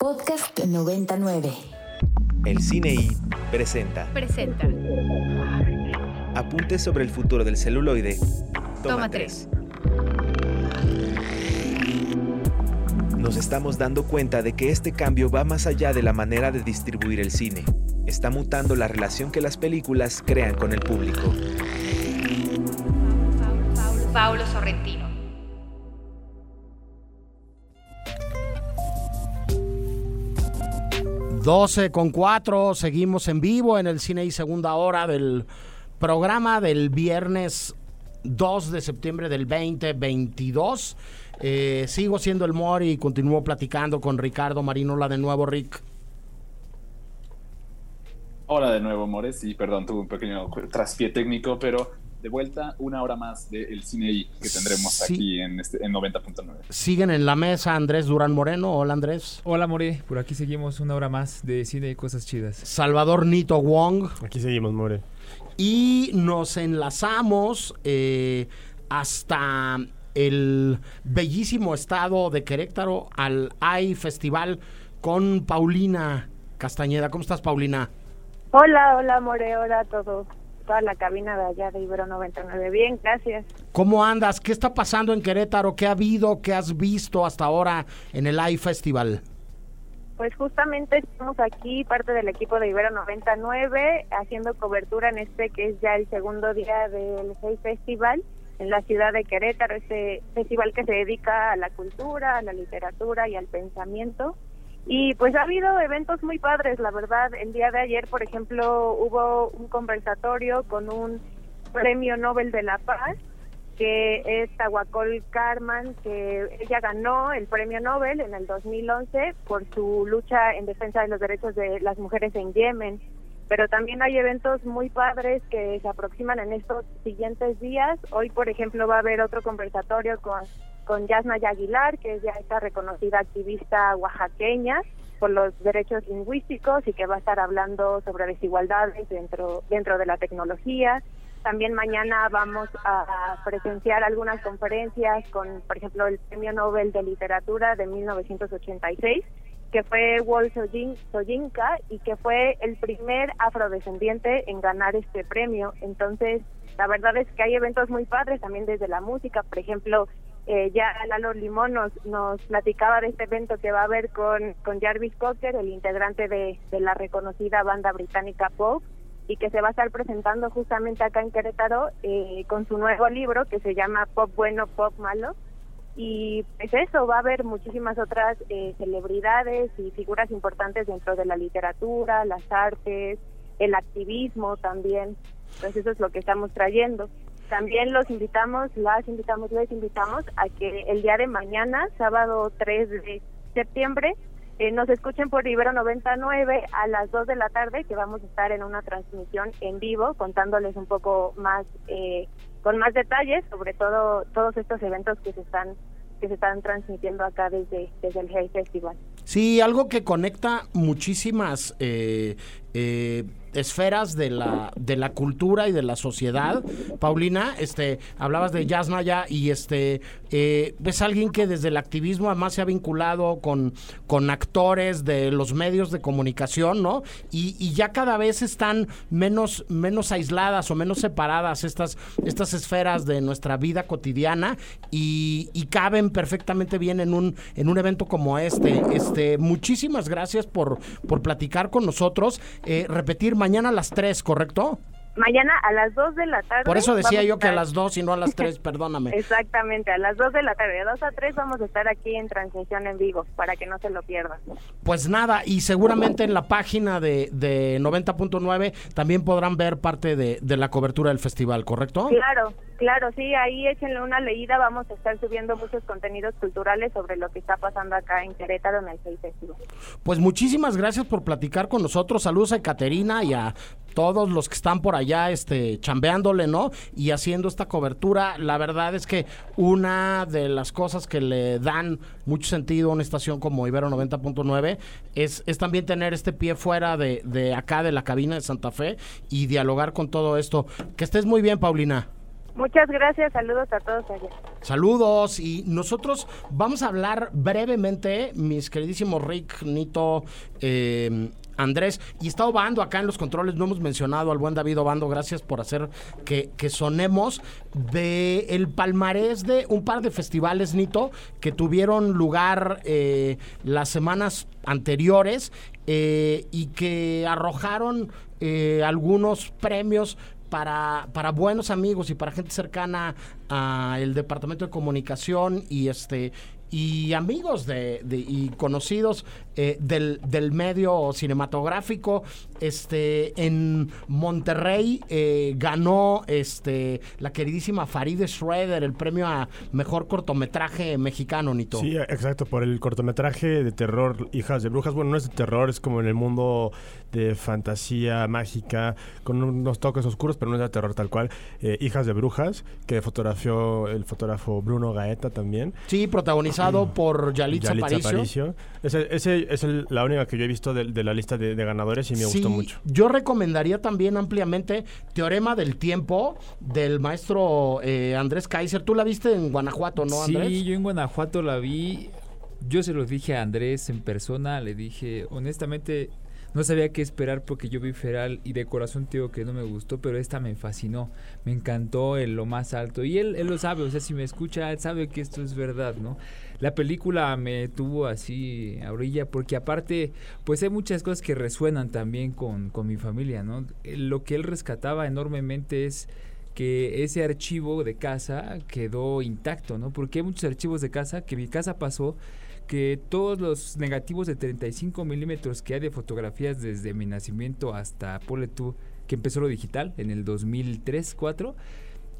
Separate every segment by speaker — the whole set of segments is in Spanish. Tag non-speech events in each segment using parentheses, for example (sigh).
Speaker 1: Podcast 99.
Speaker 2: El Cine I presenta
Speaker 3: Presenta.
Speaker 2: Apuntes sobre el futuro del celuloide. Toma,
Speaker 3: Toma
Speaker 2: tres. Nos estamos dando cuenta de que este cambio va más allá de la manera de distribuir el cine. Está mutando la relación que las películas crean con el público.
Speaker 3: Paulo Sorrentino.
Speaker 4: Doce con cuatro, seguimos en vivo en el cine y segunda hora del programa del viernes 2 de septiembre del 2022. Eh, sigo siendo el Mori y continúo platicando con Ricardo Marinola de nuevo, Rick.
Speaker 5: Hola de nuevo, Mores, y perdón, tuve un pequeño traspié técnico, pero de vuelta una hora más del Cine I que tendremos
Speaker 4: Sí.
Speaker 5: aquí en, este, en 90.9.
Speaker 4: Siguen en la mesa Andrés Durán Moreno. Hola Andrés.
Speaker 6: Hola More, por aquí seguimos una hora más de cine y cosas chidas.
Speaker 4: Salvador Nito Wong.
Speaker 7: Aquí seguimos, More.
Speaker 4: y nos enlazamos eh, hasta el bellísimo estado de Querétaro al AI Festival con Paulina Castañeda. ¿Cómo estás, Paulina?
Speaker 8: Hola, hola More, hola a todos. Toda la cabina de allá de Ibero 99. Bien, gracias.
Speaker 4: ¿Cómo andas? ¿Qué está pasando en Querétaro? ¿Qué ha habido? ¿Qué has visto hasta ahora en el AI Festival?
Speaker 8: Pues justamente estamos aquí, parte del equipo de Ibero 99, haciendo cobertura en este que es ya el segundo día del Hey Festival en la ciudad de Querétaro, este festival que se dedica a la cultura, a la literatura y al pensamiento. Y pues ha habido eventos muy padres, la verdad. El día de ayer, por ejemplo, hubo un conversatorio con un premio Nobel de la Paz que es Tahuacol Carman, que ella ganó el premio Nobel en el 2011 por su lucha en defensa de los derechos de las mujeres en Yemen. Pero también hay eventos muy padres que se aproximan en estos siguientes días. Hoy, por ejemplo, va a haber otro conversatorio con, con Yasna Aguilar, que es ya esta reconocida activista oaxaqueña por los derechos lingüísticos y que va a estar hablando sobre desigualdades dentro, dentro de la tecnología. También mañana vamos a presenciar algunas conferencias con, por ejemplo, el Premio Nobel de Literatura de 1986, que fue Wol Soyin- Soyinka y que fue el primer afrodescendiente en ganar este premio. Entonces, la verdad es que hay eventos muy padres también desde la música. Por ejemplo, eh, ya Lalo Limón nos, nos platicaba de este evento que va a haber con, con Jarvis Cocker, el integrante de, de la reconocida banda británica Pop, y que se va a estar presentando justamente acá en Querétaro eh, con su nuevo libro que se llama Pop Bueno, Pop Malo. Y pues eso, va a haber muchísimas otras eh, celebridades y figuras importantes dentro de la literatura, las artes, el activismo también. Entonces eso es lo que estamos trayendo. También los invitamos, las invitamos, les invitamos a que el día de mañana, sábado 3 de septiembre, eh, nos escuchen por Ibero 99 a las 2 de la tarde, que vamos a estar en una transmisión en vivo contándoles un poco más, eh, con más detalles sobre todo todos estos eventos que se están que se están transmitiendo acá desde, desde el Hey Festival.
Speaker 4: Sí, algo que conecta muchísimas eh, eh, esferas de la, de la cultura y de la sociedad. Paulina, este, hablabas de Yasnaya y este eh, es alguien que desde el activismo además se ha vinculado con, con actores de los medios de comunicación, ¿no? Y, y ya cada vez están menos, menos aisladas o menos separadas estas, estas esferas de nuestra vida cotidiana y, y caben perfectamente bien en un, en un evento como este. Este, muchísimas gracias por, por platicar con nosotros. Eh, repetir mañana a las 3, ¿correcto?
Speaker 8: Mañana a las 2 de la tarde.
Speaker 4: Por eso decía yo que a las 2 y no a las 3, (laughs) perdóname.
Speaker 8: Exactamente, a las 2 de la tarde, de 2 a 3 vamos a estar aquí en transmisión en vivo para que no se lo pierdan.
Speaker 4: Pues nada, y seguramente en la página de, de 90.9 también podrán ver parte de, de la cobertura del festival, ¿correcto?
Speaker 8: Claro, claro, sí, ahí échenle una leída, vamos a estar subiendo muchos contenidos culturales sobre lo que está pasando acá en Querétaro en el Seis Festival.
Speaker 4: Pues muchísimas gracias por platicar con nosotros. Saludos a Caterina y a todos los que están por allá este chambeándole, ¿no? Y haciendo esta cobertura. La verdad es que una de las cosas que le dan mucho sentido a una estación como Ibero 90.9 es, es también tener este pie fuera de, de acá de la cabina de Santa Fe y dialogar con todo esto. Que estés muy bien, Paulina.
Speaker 8: Muchas gracias, saludos a todos allá.
Speaker 4: Saludos y nosotros vamos a hablar brevemente, mis queridísimos Rick, Nito, eh, Andrés y está Obando acá en los controles. No hemos mencionado al buen David Obando. Gracias por hacer que, sonemos de el palmarés de un par de festivales, Nito, que tuvieron lugar eh, las semanas anteriores eh, y que arrojaron eh, algunos premios para, para buenos amigos y para gente cercana al departamento de comunicación y este y amigos de, y conocidos eh, del, del, medio cinematográfico. Este, en Monterrey eh, ganó este, la queridísima Farideh Schroeder el premio a mejor cortometraje mexicano, Nito.
Speaker 7: Sí, exacto, por el cortometraje de terror Hijas de Brujas. Bueno, no es de terror, es como en el mundo de fantasía mágica, con unos toques oscuros, pero no es de terror tal cual. Eh, Hijas de Brujas, que fotografió el fotógrafo Bruno Gaeta también.
Speaker 4: Sí, protagonizó por Yalitza, Aparicio.
Speaker 7: Ese, es la única que yo he visto de, la lista de, ganadores y me gustó mucho.
Speaker 4: Yo recomendaría también ampliamente Teorema del Tiempo del maestro eh, Andrés Kaiser. Tú la viste en Guanajuato, ¿no, Andrés?
Speaker 6: Sí, yo en Guanajuato la vi. Yo se lo dije a Andrés en persona, le dije, honestamente, no sabía qué esperar porque yo vi Feral y de corazón te digo que no me gustó, pero esta me fascinó, me encantó en lo más alto. Y él, él lo sabe, o sea, si me escucha, él sabe que esto es verdad, ¿no? La película me tuvo así a orilla porque aparte, pues hay muchas cosas que resuenan también con, con mi familia, ¿no? Lo que él rescataba enormemente es que ese archivo de casa quedó intacto, ¿no? Porque hay muchos archivos de casa que mi casa pasó que todos los negativos de 35 milímetros que hay de fotografías desde mi nacimiento hasta Pole que empezó lo digital en el 2003-4,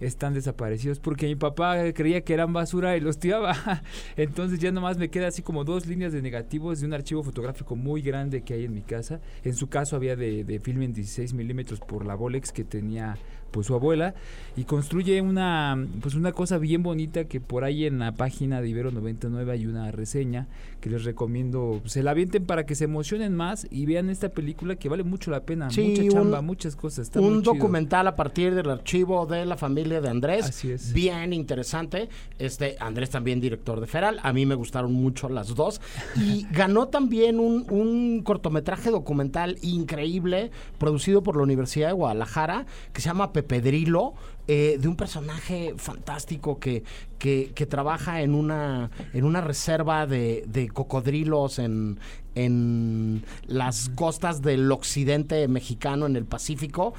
Speaker 6: están desaparecidos porque mi papá creía que eran basura y los tiraba. (laughs) Entonces ya nomás me queda así como dos líneas de negativos de un archivo fotográfico muy grande que hay en mi casa. En su caso había de, de film en 16 milímetros por la Bolex que tenía pues su abuela y construye una pues una cosa bien bonita que por ahí en la página de Ibero 99 hay una reseña que les recomiendo se la avienten para que se emocionen más y vean esta película que vale mucho la pena. Mucha chamba muchas cosas
Speaker 4: un documental a partir del archivo de la familia de Andrés Así es. bien interesante. Este Andrés también director de Feral a mí me gustaron mucho las dos. Y (laughs) ganó también un, un cortometraje documental increíble producido por la Universidad de Guadalajara que se llama Pedrilo, eh, de un personaje fantástico que, que, trabaja en una, en una reserva de, de cocodrilos en, en las costas del occidente mexicano, en el Pacífico,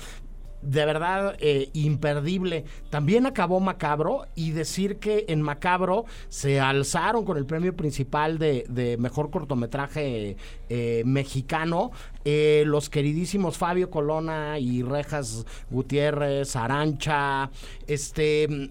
Speaker 4: de verdad eh, imperdible. También acabó Macabro y decir que en Macabro se alzaron con el premio principal de, mejor cortometraje eh, mexicano eh, los queridísimos Fabio Colona y Rejas Gutiérrez, Arancha, este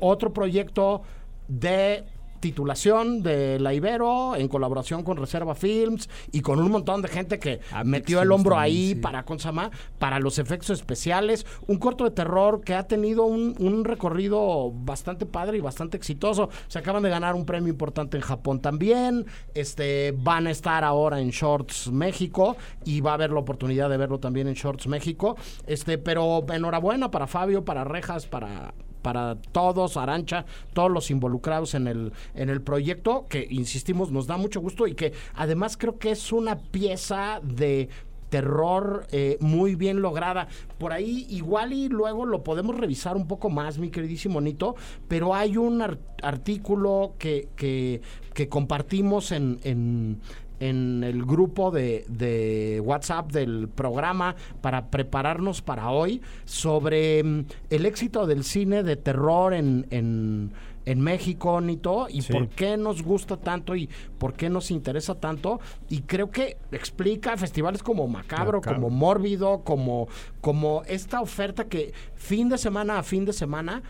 Speaker 4: otro proyecto de titulación de la Ibero en colaboración con Reserva Films y con un montón de gente que metió el hombro ahí para Consama, para los efectos especiales. Un corto de terror que ha tenido un, un, recorrido bastante padre y bastante exitoso. Se acaban de ganar un premio importante en Japón también. Este van a estar ahora en Shorts México y va a haber la oportunidad de verlo también en Shorts México. Este, pero enhorabuena para Fabio, para Rejas, para para todos, Arancha, todos los involucrados en el, en el proyecto, que insistimos, nos da mucho gusto y que además creo que es una pieza de terror eh, muy bien lograda. Por ahí igual y luego lo podemos revisar un poco más, mi queridísimo Nito, pero hay un artículo que, que, compartimos en en el grupo de, de, WhatsApp del programa para prepararnos para hoy sobre mm, el éxito del cine de terror en, en, en México, Nito, y por qué nos gusta tanto y por qué nos interesa tanto. Y creo que explica festivales como Macabro, como Mórbido, como, como esta oferta que fin de semana a fin de semana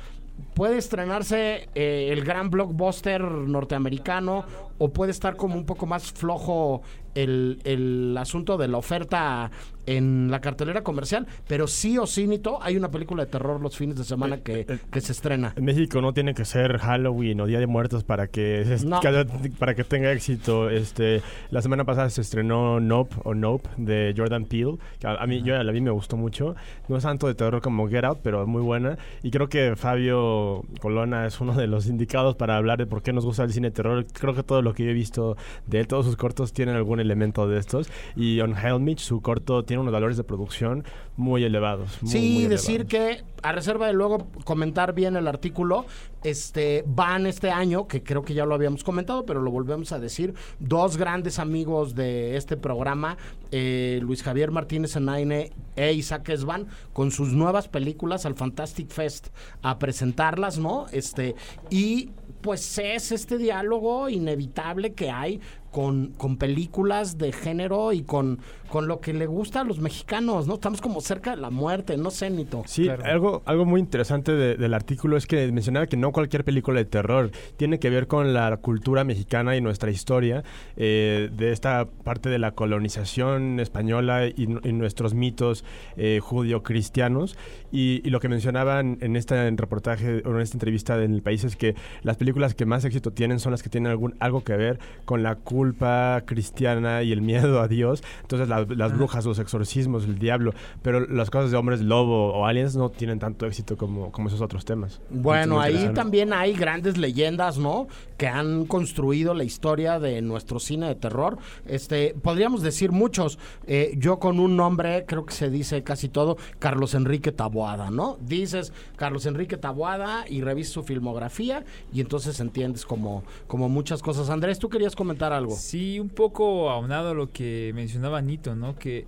Speaker 4: puede estrenarse eh, el gran blockbuster norteamericano o puede estar como un poco más flojo el, el asunto de la oferta en la cartelera comercial, pero sí o sí, Nito, hay una película de terror los fines de semana que, que se estrena.
Speaker 7: En México no tiene que ser Halloween o Día de Muertos para que
Speaker 4: No. (laughs)
Speaker 7: para que tenga éxito. Este, la semana pasada se estrenó Nope o Nope de Jordan Peele. que a, a mí yo la vi me gustó mucho. No es tanto de terror como Get Out, pero muy buena. Y creo que Fabio Colonna es uno de los indicados para hablar de por qué nos gusta el cine de terror. Creo que todo lo que yo he visto de él, todos sus cortos tienen algún elemento de estos. Y On Helmich, su corto tiene unos valores de producción muy elevados. muy,
Speaker 4: Sí,
Speaker 7: muy
Speaker 4: decir
Speaker 7: elevados.
Speaker 4: que, a reserva de luego comentar bien el artículo, este van este año, que creo que ya lo habíamos comentado, pero lo volvemos a decir, dos grandes amigos de este programa, eh, Luis Javier Martínez Enaine e Isaac Esban, con sus nuevas películas al Fantastic Fest a presentarlas, ¿no? Este, y pues es este diálogo inevitable que hay con, con películas de género y con, con lo que le gusta a los mexicanos, ¿no? Estamos como cerca de la muerte, no sé, Nito.
Speaker 7: Sí,
Speaker 6: Claro.
Speaker 7: algo, algo muy interesante de- del artículo es que mencionaba que no cualquier película de terror tiene que ver con la cultura mexicana y nuestra historia, eh, de esta parte de la colonización española y, y nuestros mitos eh, judio-cristianos. Y, y lo que mencionaban en este reportaje o en esta entrevista en el país es que las películas que más éxito tienen son las que tienen algún, algo que ver con la culpa cristiana y el miedo a Dios. Entonces la- las brujas, los exorcismos, el diablo, pero las cosas de hombres lobo o aliens no tienen tanto éxito como, como esos otros temas.
Speaker 4: Bueno, ahí también hay grandes leyendas, ¿no? Que han construido la historia de nuestro cine de terror. Este, podríamos decir muchos. Eh, yo con un nombre, creo que se dice casi todo, Carlos Enrique Taboada, ¿no? Dices Carlos Enrique Taboada y revisas su filmografía y entonces entiendes como, como muchas cosas. Andrés, tú querías comentar algo.
Speaker 6: Sí, un poco aunado a lo que mencionaba Nito, ¿no? Que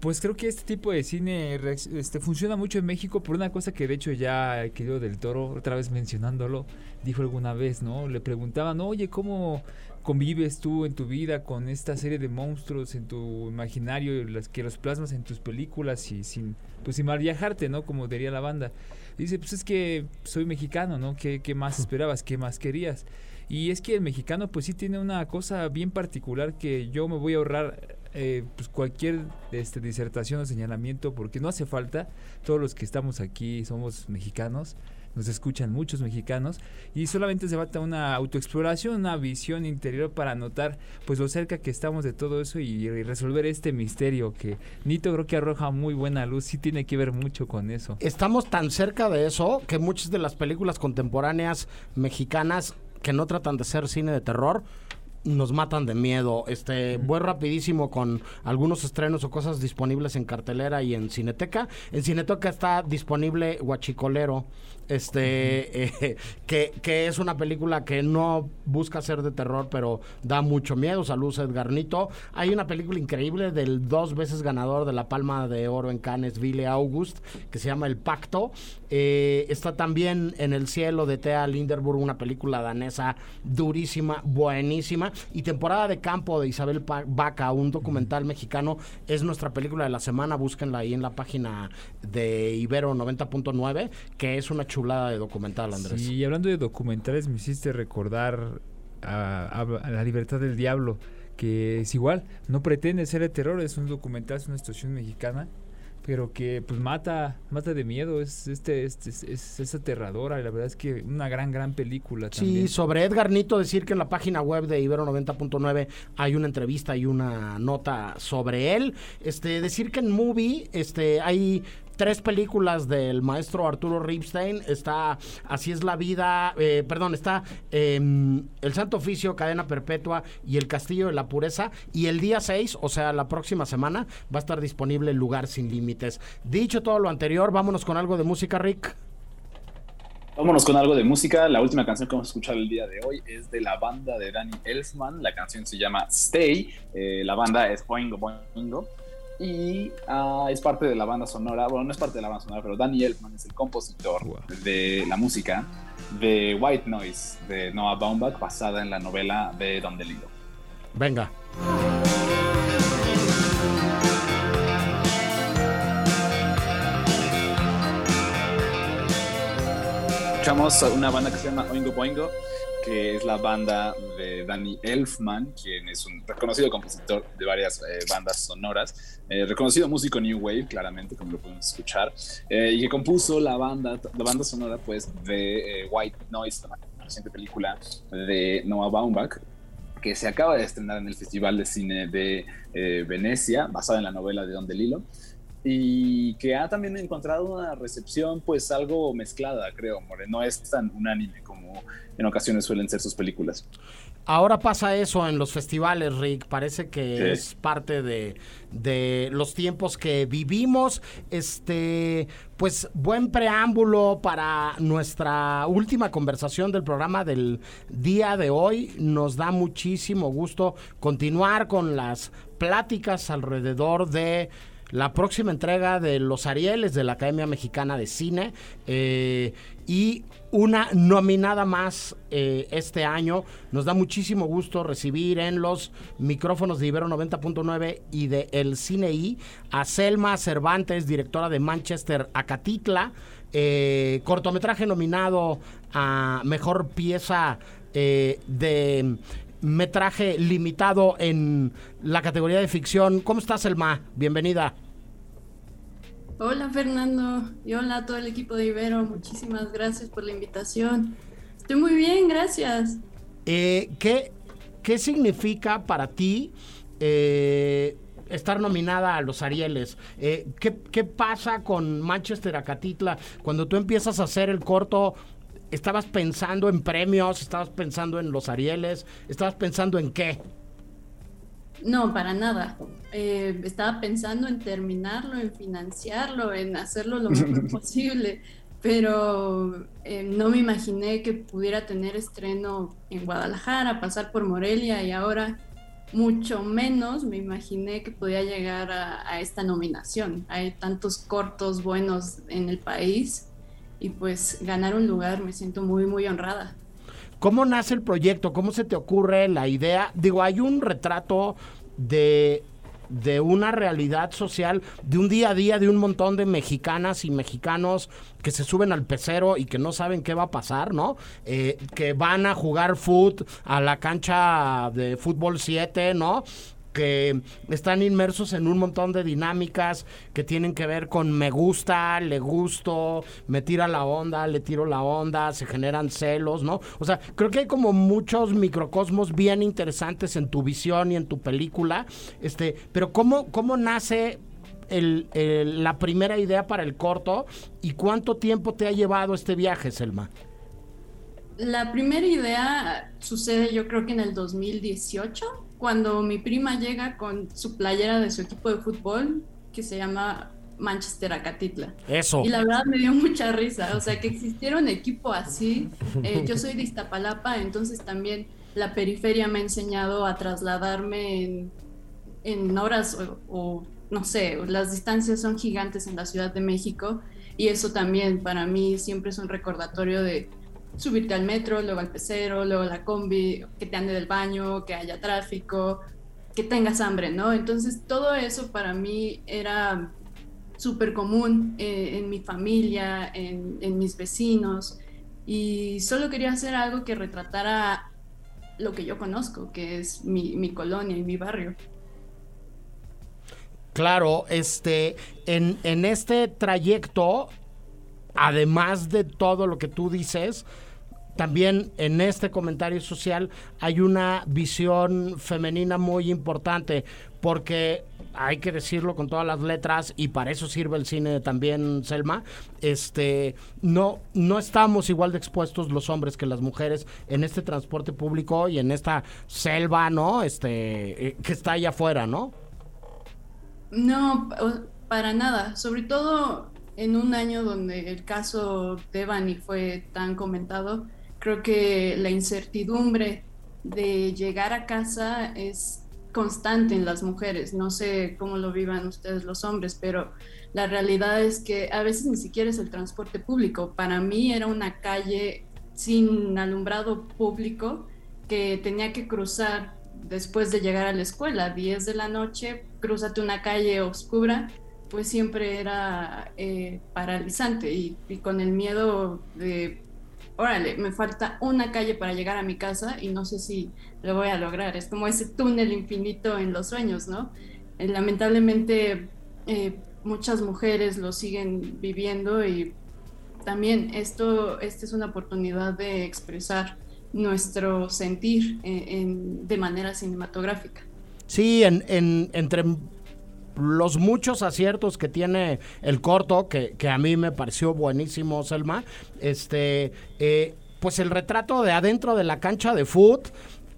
Speaker 6: pues creo que este tipo de cine este, funciona mucho en México por una cosa que de hecho ya querido del Toro, otra vez mencionándolo, dijo alguna vez, ¿no? Le preguntaban, oye, ¿cómo convives tú en tu vida con esta serie de monstruos en tu imaginario, las que los plasmas en tus películas y sin, pues sin mal viajarte, ¿no? Como diría la banda. Dice, pues es que soy mexicano, ¿no? ¿Qué, qué más esperabas? ¿Qué más querías? Y es que el mexicano pues sí tiene una cosa bien particular que yo me voy a ahorrar eh, pues cualquier este, disertación o señalamiento porque no hace falta. Todos los que estamos aquí somos mexicanos, nos escuchan muchos mexicanos y solamente se falta una autoexploración, una visión interior para notar pues lo cerca que estamos de todo eso y, y resolver este misterio que Nito creo que arroja muy buena luz, sí tiene que ver mucho con eso.
Speaker 4: Estamos tan cerca de eso que muchas de las películas contemporáneas mexicanas que no tratan de ser cine de terror nos matan de miedo. Este, voy rapidísimo con algunos estrenos o cosas disponibles en cartelera y en Cineteca. En Cineteca está disponible Huachicolero, este, eh, (laughs) que, que es una película que no busca ser de terror, pero da mucho miedo. Saludos Edgar Nito. Hay una película increíble del dos veces ganador de la Palma de Oro en Cannes, Ville August, que se llama El Pacto. Eh, está también En el cielo de Thea Linderburg, una película danesa durísima, buenísima. Y Temporada de Campo de Isabel Vaca, un documental mexicano, es nuestra película de la semana. Búsquenla ahí en la página de Ibero 90.9, que es una chulada de documental, Andrés.
Speaker 6: Sí, y hablando de documentales, me hiciste recordar a, a- a La Libertad del Diablo, que es igual, no pretende ser de terror, es un documental, es una situación mexicana, pero que pues mata, mata de miedo, es, este, este- es, es, es aterradora, y la verdad es que una gran, gran película
Speaker 4: Sí,
Speaker 6: también.
Speaker 4: sobre Edgar Nito, decir que en la página web de Ibero 90.9 hay una entrevista y una nota sobre él. Este, decir que en Movie este, hay tres películas del maestro Arturo Ripstein. Está Así es la vida, eh, perdón, está em, El Santo Oficio, Cadena Perpetua y El Castillo de la Pureza. Y el día 6, o sea, la próxima semana, va a estar disponible Lugar Sin Límites. Dicho todo lo anterior, vámonos con algo de música, Rick.
Speaker 5: Vámonos con algo de música. La última canción que vamos a escuchar el día de hoy es de la banda de Danny Elfman. La canción se llama Stay. Eh, la banda es Boingo Boingo. Y ah, es parte de la banda sonora. Bueno, no es parte de la banda sonora, pero Danny Elfman es el compositor
Speaker 6: Wow.
Speaker 5: de la música de White Noise de Noah Baumbach, basada en la novela de Don DeLillo.
Speaker 4: Venga.
Speaker 5: Escuchamos una banda que se llama Oingo Boingo, que es la banda de Danny Elfman, quien es un reconocido compositor de varias eh, bandas sonoras, eh, reconocido músico New Wave, claramente, como lo podemos escuchar, eh, y que compuso la banda, la banda sonora pues, de White Noise, la reciente película de Noah Baumbach, que se acaba de estrenar en el Festival de Cine de Venecia, basada en la novela de Don DeLillo y que ha también encontrado una recepción pues algo mezclada, creo, More. No es tan unánime como en ocasiones suelen ser sus películas.
Speaker 4: Ahora pasa eso en los festivales, Rick. Parece que es parte de, de, los tiempos que vivimos. Este, pues buen preámbulo para nuestra última conversación del programa del día de hoy. Nos da muchísimo gusto continuar con las pláticas alrededor de la próxima entrega de los Arieles de la Academia Mexicana de Cine eh, y una nominada más eh, este año. Nos da muchísimo gusto recibir en los micrófonos de Ibero 90.9 y de El Cine I a Selma Cervantes, directora de Manchester Acatitla, eh, cortometraje nominado a Mejor Pieza de metraje limitado en la categoría de ficción. ¿Cómo estás, Selma? Bienvenida.
Speaker 9: Hola Fernando y hola a todo el equipo de Ibero, muchísimas gracias por la invitación. Estoy muy bien, gracias.
Speaker 4: Eh, ¿qué, ¿Qué significa para ti eh, estar nominada a los Arieles? Eh, ¿qué, ¿Qué pasa con Manchester Acatitla cuando tú empiezas a hacer el corto? ¿Estabas pensando en premios? ¿Estabas pensando en los Arieles? ¿Estabas pensando en qué?
Speaker 9: No, para nada. Eh, estaba pensando en terminarlo, en financiarlo, en hacerlo lo mejor (laughs) posible, pero eh, no me imaginé que pudiera tener estreno en Guadalajara, pasar por Morelia y ahora mucho menos me imaginé que podía llegar a, a esta nominación. Hay tantos cortos buenos en el país y pues ganar un lugar me siento muy, muy honrada.
Speaker 4: ¿Cómo nace el proyecto? ¿Cómo se te ocurre la idea? Digo, hay un retrato de de una realidad social, de un día a día de un montón de mexicanas y mexicanos que se suben al pecero y que no saben qué va a pasar, ¿no? Eh, que van a jugar foot a la cancha de fútbol 7, ¿no? Que están inmersos en un montón de dinámicas que tienen que ver con me gusta, le gusto, me tira la onda, le tiro la onda, se generan celos, ¿no? O sea, creo que hay como muchos microcosmos bien interesantes en tu visión y en tu película, este, pero ¿cómo, cómo nace la primera idea para el corto y cuánto tiempo te ha llevado este viaje, Selma?
Speaker 9: La primera idea sucede yo creo que en el 2018 cuando mi prima llega con su playera de su equipo de fútbol, que se llama Manchester Acatitla.
Speaker 4: Eso.
Speaker 9: Y la verdad me dio mucha risa, o sea, que existiera un equipo así. Eh, yo soy de Iztapalapa, entonces también la periferia me ha enseñado a trasladarme en, horas o, no sé, las distancias son gigantes en la Ciudad de México y eso también para mí siempre es un recordatorio de subirte al metro, luego al pecero, luego la combi, que te ande del baño, que haya tráfico, que tengas hambre, ¿no? Entonces todo eso para mí era súper común eh, en mi familia, en, mis vecinos, y solo quería hacer algo que retratara lo que yo conozco, que es mi, mi colonia y mi barrio.
Speaker 4: Claro, este, en, en este trayecto, además de todo lo que tú dices, también en este comentario social hay una visión femenina muy importante porque hay que decirlo con todas las letras y para eso sirve el cine también Selma. Este no no estamos igual de expuestos los hombres que las mujeres en este transporte público y en esta selva no este eh, que está allá afuera no
Speaker 9: no para nada. Sobre todo en un año donde el caso de Bani fue tan comentado Creo que la incertidumbre de llegar a casa es constante en las mujeres. No sé cómo lo vivan ustedes los hombres, pero la realidad es que a veces ni siquiera es el transporte público. Para mí era una calle sin alumbrado público que tenía que cruzar después de llegar a la escuela, 10 de la noche, cruzate una calle oscura, pues siempre era eh, paralizante y, y, con el miedo de órale, me falta una calle para llegar a mi casa y no sé si lo voy a lograr. Es como ese túnel infinito en los sueños, ¿no? Eh, lamentablemente eh, muchas mujeres lo siguen viviendo y también esto, esta es una oportunidad de expresar nuestro sentir eh, de manera cinematográfica.
Speaker 4: Sí, en, entre los muchos aciertos que tiene el corto, que, a mí me pareció buenísimo, Selma, este, eh, pues el retrato de adentro de la cancha de foot,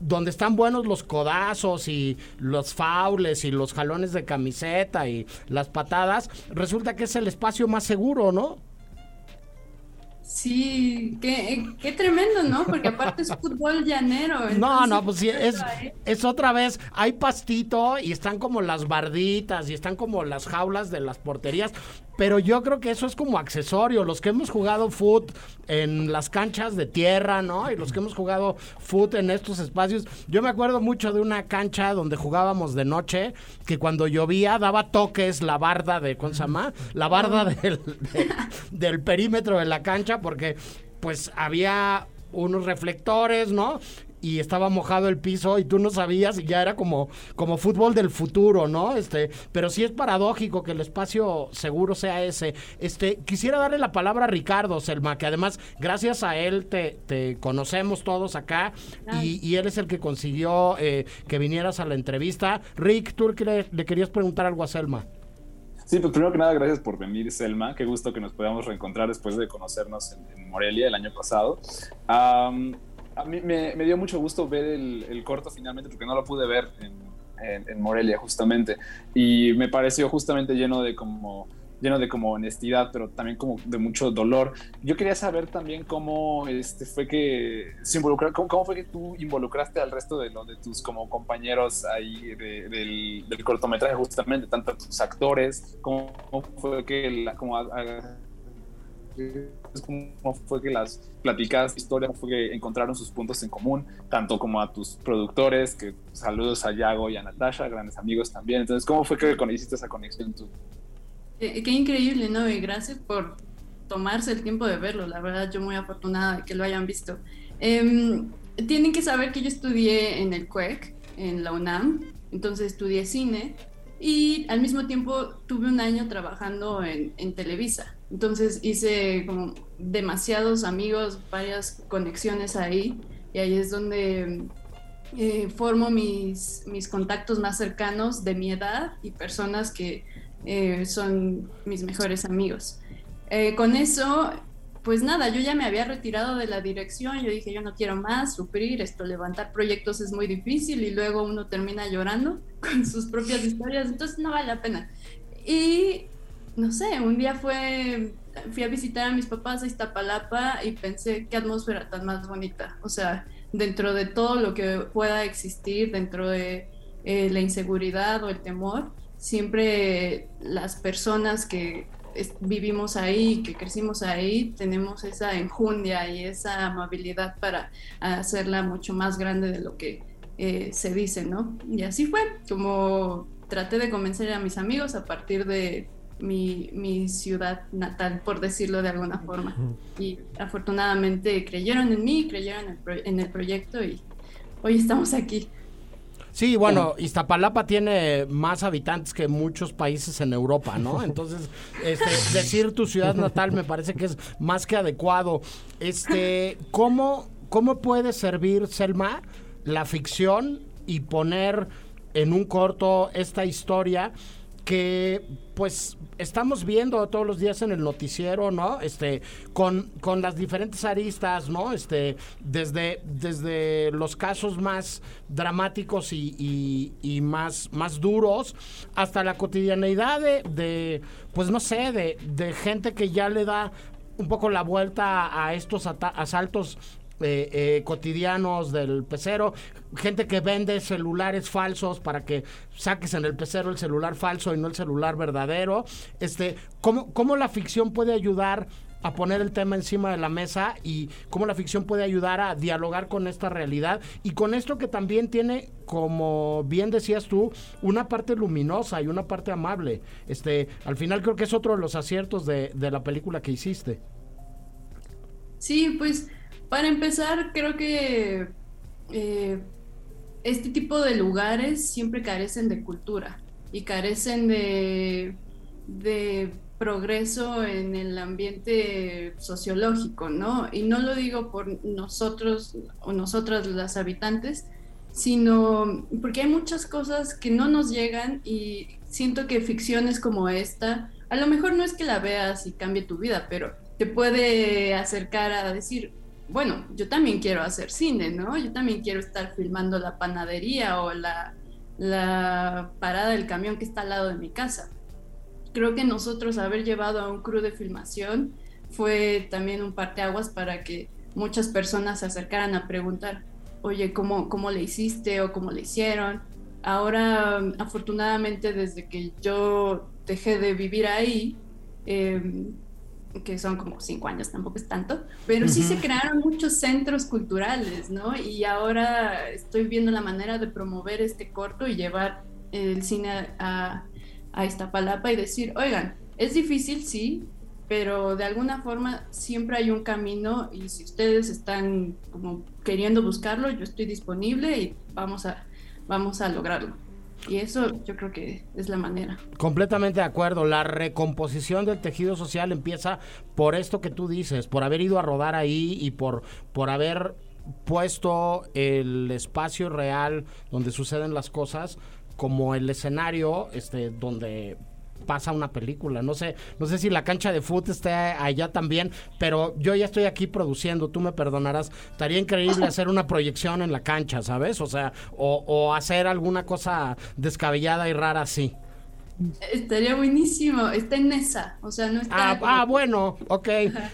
Speaker 4: donde están buenos los codazos y los faules y los jalones de camiseta y las patadas, resulta que es el espacio más seguro, ¿no?
Speaker 9: Sí, qué, qué tremendo, ¿no? Porque aparte es fútbol llanero.
Speaker 4: no, no, pues sí, es, es otra vez, hay pastito y están como las barditas y están como las jaulas de las porterías, pero yo creo que eso es como accesorio. Los que hemos jugado foot en las canchas de tierra, ¿no? Y los que hemos jugado foot en estos espacios. Yo me acuerdo mucho de una cancha donde jugábamos de noche, que cuando llovía daba toques la barda de, ¿cómo se llama? La barda del, del perímetro de la cancha, porque pues había unos reflectores, ¿no? Y estaba mojado el piso y tú no sabías y ya era como, como fútbol del futuro, ¿no? Este, pero sí es paradójico que el espacio seguro sea ese. Este, quisiera darle la palabra a Ricardo Selma, que además gracias a él te, te conocemos todos acá y, él es el que consiguió eh, que vinieras a la entrevista. Rick, tú le, le querías preguntar algo a Selma.
Speaker 5: Sí, pues primero que nada, gracias por venir, Selma. Qué gusto que nos podamos reencontrar después de conocernos en, Morelia el año pasado a mí me, dio mucho gusto ver el, corto finalmente porque no lo pude ver en, Morelia justamente. Y me pareció justamente lleno de como lleno de como honestidad pero también como de mucho dolor. Yo quería saber también cómo este fue que se involucra, cómo, fue que tú involucraste al resto de, de tus como compañeros ahí del, cortometraje justamente tanto tus actores cómo, fue que la, como cómo fue que las platicadas historias, cómo fue que encontraron sus puntos en común, tanto como a tus productores, que saludos a Yago y a Natasha, grandes amigos también. Entonces, ¿cómo fue que hiciste esa conexión tú?
Speaker 9: Qué, increíble, ¿no? Y gracias por tomarse el tiempo de verlo. La verdad, yo muy afortunada de que lo hayan visto. Em, tienen que saber que yo estudié en el CUEC, en la UNAM, entonces estudié cine y al mismo tiempo tuve un año trabajando en, en Televisa. Entonces hice como demasiados amigos, varias conexiones ahí y ahí es donde eh, formo mis, mis contactos más cercanos de mi edad y personas que eh, son mis mejores amigos. Eh, con eso, pues nada, yo ya me había retirado de la dirección, yo dije, yo no quiero más sufrir, esto, levantar proyectos es muy difícil y luego uno termina llorando (laughs) con sus propias historias, entonces no vale la pena. Y no sé, un día fue, fui a visitar a mis papás a Iztapalapa y pensé qué atmósfera tan más bonita. O sea, dentro de todo lo que pueda existir, dentro de eh, la inseguridad o el temor, siempre las personas que vivimos ahí, que crecimos ahí, tenemos esa enjundia y esa amabilidad para hacerla mucho más grande de lo que eh, se dice, ¿no? Y así fue, como traté de convencer a mis amigos a partir de mi, mi, ciudad natal, por decirlo de alguna forma. Y afortunadamente creyeron en mí, creyeron en el, proyecto y hoy estamos aquí.
Speaker 4: Sí, bueno, Iztapalapa tiene más habitantes que muchos países en Europa, ¿no? (laughs) Entonces, este, decir tu ciudad natal me parece que es más que adecuado. Este, ¿cómo, cómo puede servir, Selma, la ficción y poner en un corto esta historia que pues estamos viendo todos los días en el noticiero, ¿no? Este, con, con las diferentes aristas, ¿no? Este, desde, desde los casos más dramáticos y, más, más duros, hasta la cotidianeidad de, de pues no sé, de, de gente que ya le da un poco la vuelta a estos asaltos eh, eh, cotidianos del pecero, gente que vende celulares falsos para que saques en el pecero el celular falso y no el celular verdadero. Este, ¿cómo, ¿Cómo la ficción puede ayudar a poner el tema encima de la mesa y cómo la ficción puede ayudar a dialogar con esta realidad y con esto que también tiene, como bien decías tú, una parte luminosa y una parte amable. Este, al final creo que es otro de los aciertos de, de la película que hiciste.
Speaker 9: Sí, pues Para empezar, creo que eh, este tipo de lugares siempre carecen de cultura y carecen de, de progreso en el ambiente sociológico, ¿no? Y no lo digo por nosotros o nosotras las habitantes, sino porque hay muchas cosas que no nos llegan y siento que ficciones como esta, a lo mejor no es que la veas y cambie tu vida, pero te puede acercar a decir, bueno, yo también quiero hacer cine, ¿no? Yo también quiero estar filmando la panadería o la, parada del camión que está al lado de mi casa. Creo que nosotros haber llevado a un crew de filmación fue también un parteaguas para que muchas personas se acercaran a preguntar, oye, ¿cómo, cómo le hiciste o cómo le hicieron? Ahora, afortunadamente, desde que yo dejé de vivir ahí, em, que son como cinco años, tampoco es tanto, pero sí se crearon muchos centros culturales, ¿no? Y ahora estoy viendo la manera de promover este corto y llevar el cine a, a Iztapalapa y decir, oigan, es difícil, sí, pero de alguna forma siempre hay un camino y si ustedes están como queriendo buscarlo, yo estoy disponible y vamos a, vamos a lograrlo. Y eso yo creo que es la manera.
Speaker 4: Completamente de acuerdo. La recomposición del tejido social empieza por esto que tú dices, por haber ido a rodar ahí y por, por haber puesto el espacio real donde suceden las cosas como el escenario este donde pasa una película. No sé, no sé si la cancha de fútbol está allá también, pero yo ya estoy aquí produciendo, tú me perdonarás. Estaría increíble (laughs) hacer una proyección en la cancha, ¿sabes? O sea, o, o hacer alguna cosa descabellada y rara así.
Speaker 9: Estaría buenísimo, está en esa, o sea, no está...
Speaker 4: Ah, ah bueno, ok,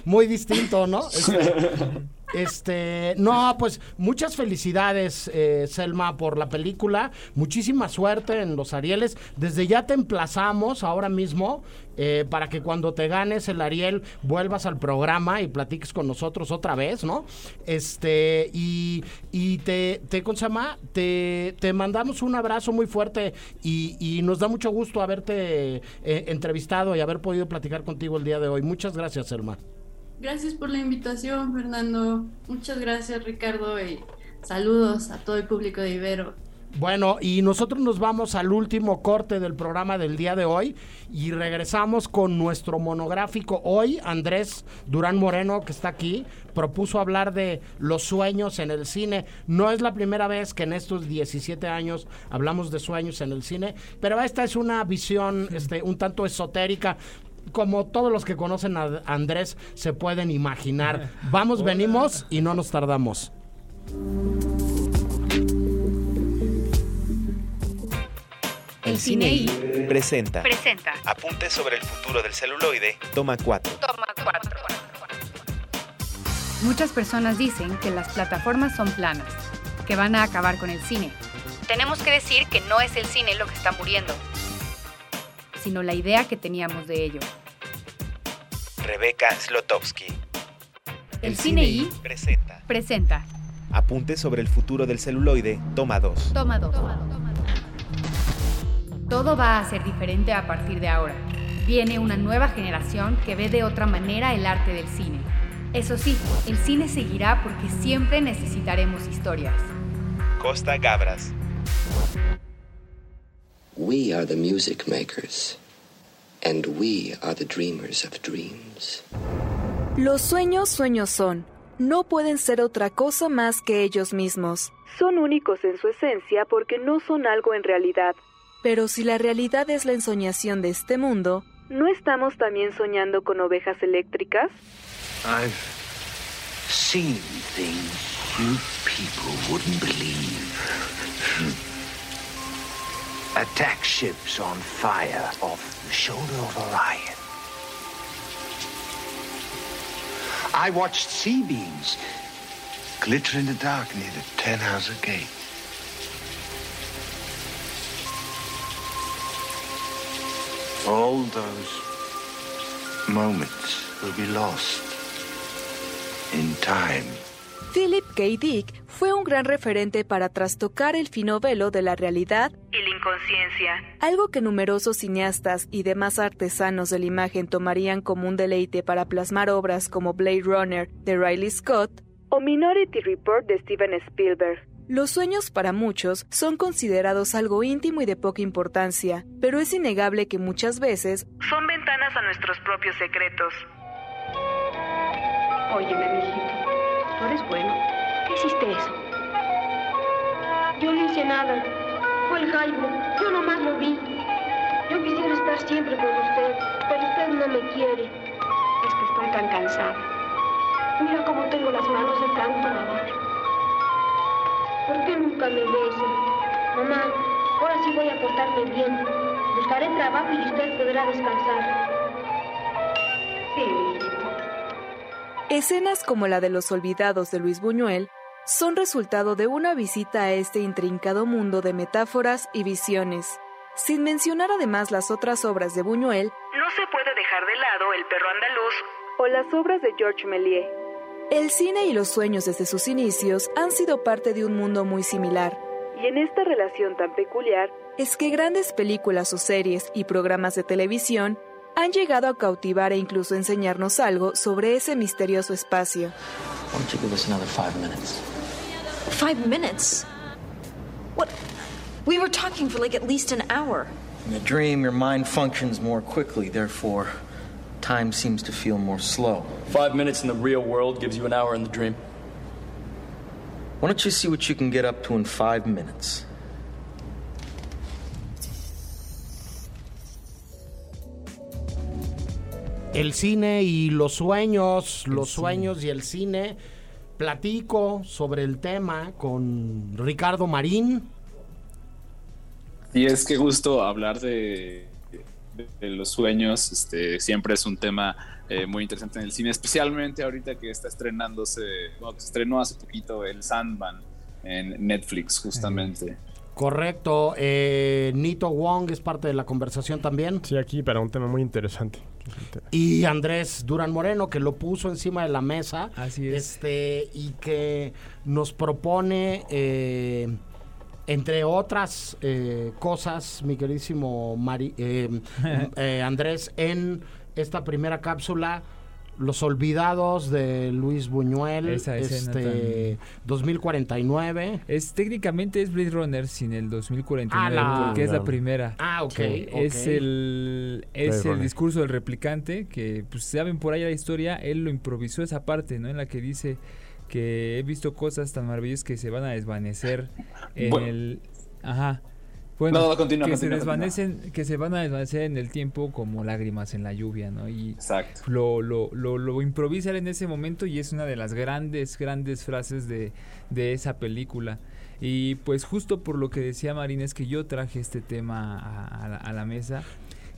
Speaker 4: muy distinto, ¿no? (laughs) Este, no, pues muchas felicidades, eh, Selma, por la película. Muchísima suerte en los Arieles. Desde ya te emplazamos ahora mismo eh, para que cuando te ganes el Ariel vuelvas al programa y platiques con nosotros otra vez, ¿no? Este, y, y te, te. Te, te mandamos un abrazo muy fuerte y, y nos da mucho gusto haberte eh, entrevistado y haber podido platicar contigo el día de hoy. Muchas gracias, Selma.
Speaker 9: Gracias por la invitación, Fernando. Muchas gracias, Ricardo, y saludos a todo el público de Ibero.
Speaker 4: Bueno, y nosotros nos vamos al último corte del programa del día de hoy y regresamos con nuestro monográfico. Hoy Andrés Durán Moreno, que está aquí, propuso hablar de los sueños en el cine. No es la primera vez que en estos 17 años hablamos de sueños en el cine, pero esta es una visión este, un tanto esotérica como todos los que conocen a Andrés se pueden imaginar. (laughs) Vamos, venimos y no nos tardamos.
Speaker 3: El cine
Speaker 2: presenta.
Speaker 3: presenta.
Speaker 2: Apuntes sobre el futuro del celuloide. Toma 4.
Speaker 3: Toma 4.
Speaker 10: Muchas personas dicen que las plataformas son planas, que van a acabar con el cine,
Speaker 3: Tenemos que decir que no es el cine lo que está muriendo.
Speaker 10: Sino la idea que teníamos de ello.
Speaker 2: Rebeca Slotowski.
Speaker 10: El cine y
Speaker 2: presenta.
Speaker 10: presenta.
Speaker 2: Apuntes sobre el futuro del celuloide. Toma 2.
Speaker 10: Toma dos. Todo va a ser diferente a partir de ahora. Viene una nueva generación que ve de otra manera el arte del cine. Eso sí, el cine seguirá porque siempre necesitaremos historias.
Speaker 2: Costa Gabras.
Speaker 11: We are the music makers, and we are the dreamers of dreams.
Speaker 12: Los sueños sueños son. No pueden ser otra cosa más que ellos mismos. Son únicos en su esencia porque no son algo en realidad. Pero si la realidad es la ensoñación de este mundo, ¿no estamos también soñando con ovejas eléctricas?
Speaker 13: I've seen things you people wouldn't believe. Attack ships on fire off the shoulder of Orion. I watched sea beams glitter in the dark near the Tannhauser Gate. All those moments will be lost in time.
Speaker 12: Philip K. Dick fue un gran referente para trastocar el fino velo de la realidad y la inconsciencia, algo que numerosos cineastas y demás artesanos de la imagen tomarían como un deleite para plasmar obras como Blade Runner de Riley Scott o Minority Report de Steven Spielberg. Los sueños para muchos son considerados algo íntimo y de poca importancia, pero es innegable que muchas veces son ventanas a nuestros propios secretos.
Speaker 14: Óyeme, mijito, tú eres bueno. ¿Qué hiciste eso? Yo no hice nada. Fue el Jaime. Yo nomás lo vi. Yo quisiera estar siempre con usted, pero usted no me quiere. Es que estoy tan cansada. Mira cómo tengo las manos de tanto lavar. ¿Por qué nunca me besa? Mamá, ahora sí voy a portarme bien. Buscaré trabajo y usted podrá descansar. Sí.
Speaker 12: Escenas como la de Los Olvidados de Luis Buñuel son resultado de una visita a este intrincado mundo de metáforas y visiones. Sin mencionar además las otras obras de Buñuel, no se puede dejar de lado El perro andaluz o las obras de Georges Méliès. El cine y los sueños desde sus inicios han sido parte de un mundo muy similar. Y en esta relación tan peculiar es que grandes películas o series y programas de televisión han llegado a cautivar e incluso enseñarnos algo sobre ese misterioso espacio.
Speaker 15: Why don't you give us another five minutes?
Speaker 16: Five minutes? What? We were talking for like at least an hour.
Speaker 15: In a dream, your mind functions more quickly, therefore, time seems to feel more slow.
Speaker 17: Five minutes in the real world gives you an hour in the dream.
Speaker 15: Why don't you see what you can get up to in five minutes?
Speaker 4: El cine y los sueños, los sueños y el cine. Platico sobre el tema con Ricardo Marín.
Speaker 5: Y es que gusto hablar de, de- de los sueños. Este, siempre es un tema eh, muy interesante en el cine, especialmente ahorita que está estrenándose, bueno, que se estrenó hace poquito el Sandman en Netflix, justamente.
Speaker 4: Correcto. eh, Nito Wong es parte de la conversación también.
Speaker 7: Sí, aquí para un tema muy interesante.
Speaker 4: Y Andrés Durán Moreno, que lo puso encima de la mesa.
Speaker 6: Así es.
Speaker 4: Este, y que nos propone, eh, entre otras eh, cosas, mi queridísimo Mari- eh, (laughs) eh, Andrés, en esta primera cápsula. Los olvidados de Luis Buñuel,
Speaker 6: Esa escena
Speaker 4: este 2049.
Speaker 6: Es técnicamente es Blade Runner sin el 2049
Speaker 4: Ah, la-
Speaker 6: porque es la primera.
Speaker 4: Ah, ok,
Speaker 6: Sí,
Speaker 4: ok.
Speaker 6: Es el es
Speaker 7: Blade
Speaker 6: el
Speaker 7: Runner.
Speaker 6: discurso del replicante que pues saben por ahí la historia, él lo improvisó esa parte, ¿no? En la que dice que he visto cosas tan maravillosas que se van a desvanecer en
Speaker 5: Bueno.
Speaker 6: el ajá. Bueno,
Speaker 5: No, no, continúa,
Speaker 6: que
Speaker 5: continúa,
Speaker 6: se desvanecen, que se van a desvanecer en el tiempo como lágrimas en la lluvia, ¿no? Y
Speaker 5: Exacto.
Speaker 6: lo, lo, lo, lo improvisa él en ese momento y es una de las grandes, grandes frases de, de esa película. Y pues justo por lo que decía Marín es que yo traje este tema a, a la, a la mesa,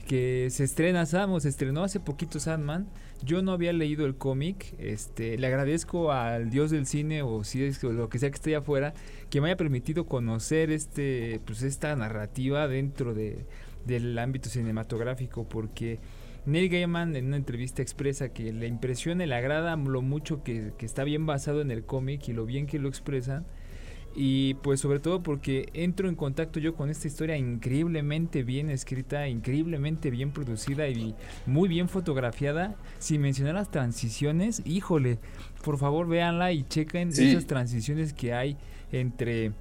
Speaker 6: que se estrena Sam, se estrenó hace poquito Sandman. Yo no había leído el cómic, este, le agradezco al dios del cine o si es lo que sea que esté afuera, que me haya permitido conocer este, pues esta narrativa dentro de, del ámbito cinematográfico, porque Neil Gaiman en una entrevista expresa que le impresiona y le agrada lo mucho que, que está bien basado en el cómic y lo bien que lo expresan. Y pues sobre todo porque entro en contacto yo con esta historia increíblemente bien escrita, increíblemente bien producida y muy bien fotografiada. Sin mencionar las transiciones, híjole, por favor véanla y chequen
Speaker 5: Sí.
Speaker 6: esas transiciones que hay entre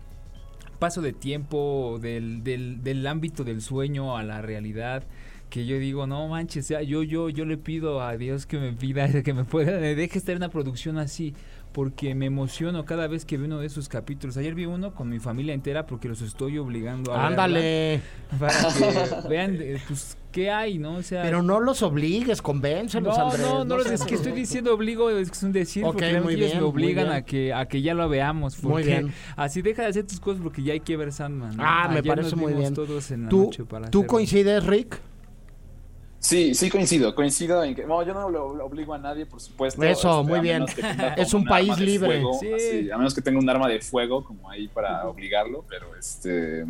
Speaker 6: paso de tiempo del, del, del ámbito del sueño a la realidad que yo digo no manches yo yo yo le pido a Dios que me pida (laughs) que me pueda me deje estar en una producción así porque me emociono cada vez que veo uno de esos capítulos ayer vi uno con mi familia entera porque los estoy obligando a
Speaker 4: Ándale.
Speaker 6: verla, para que (laughs) vean eh, pues qué hay no o sea
Speaker 4: Pero no los obligues, convéncelos,
Speaker 6: no,
Speaker 4: Andrés.
Speaker 6: no, no,
Speaker 4: seas-
Speaker 6: es que estoy diciendo obligo, es que es un decir,
Speaker 4: Ok,
Speaker 6: porque
Speaker 4: muy
Speaker 6: ellos
Speaker 4: bien,
Speaker 6: me obligan a que, a que ya lo veamos.
Speaker 4: Muy bien.
Speaker 6: así deja de hacer tus cosas porque ya hay que ver Sandman. ¿no?
Speaker 4: Ah, me parece muy bien.
Speaker 6: todos en la
Speaker 4: ¿Tú,
Speaker 6: noche para
Speaker 4: ¿tú coincides, Rick?
Speaker 5: Sí, sí coincido, coincido en que, no, yo no lo lo obligo a nadie, por supuesto.
Speaker 4: Eso,
Speaker 5: este,
Speaker 4: muy bien. Es un país libre.
Speaker 5: fuego,
Speaker 6: Sí.
Speaker 5: así, a menos que tenga un arma de fuego como ahí para obligarlo, pero este,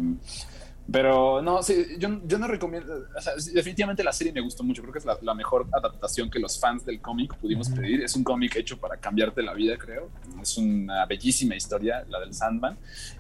Speaker 5: Pero no, sí, yo, yo no recomiendo, o sea, definitivamente la serie me gustó mucho, creo que es la, la mejor adaptación que los fans del cómic pudimos pedir, es un cómic hecho para cambiarte la vida, creo, es una bellísima historia, la del Sandman,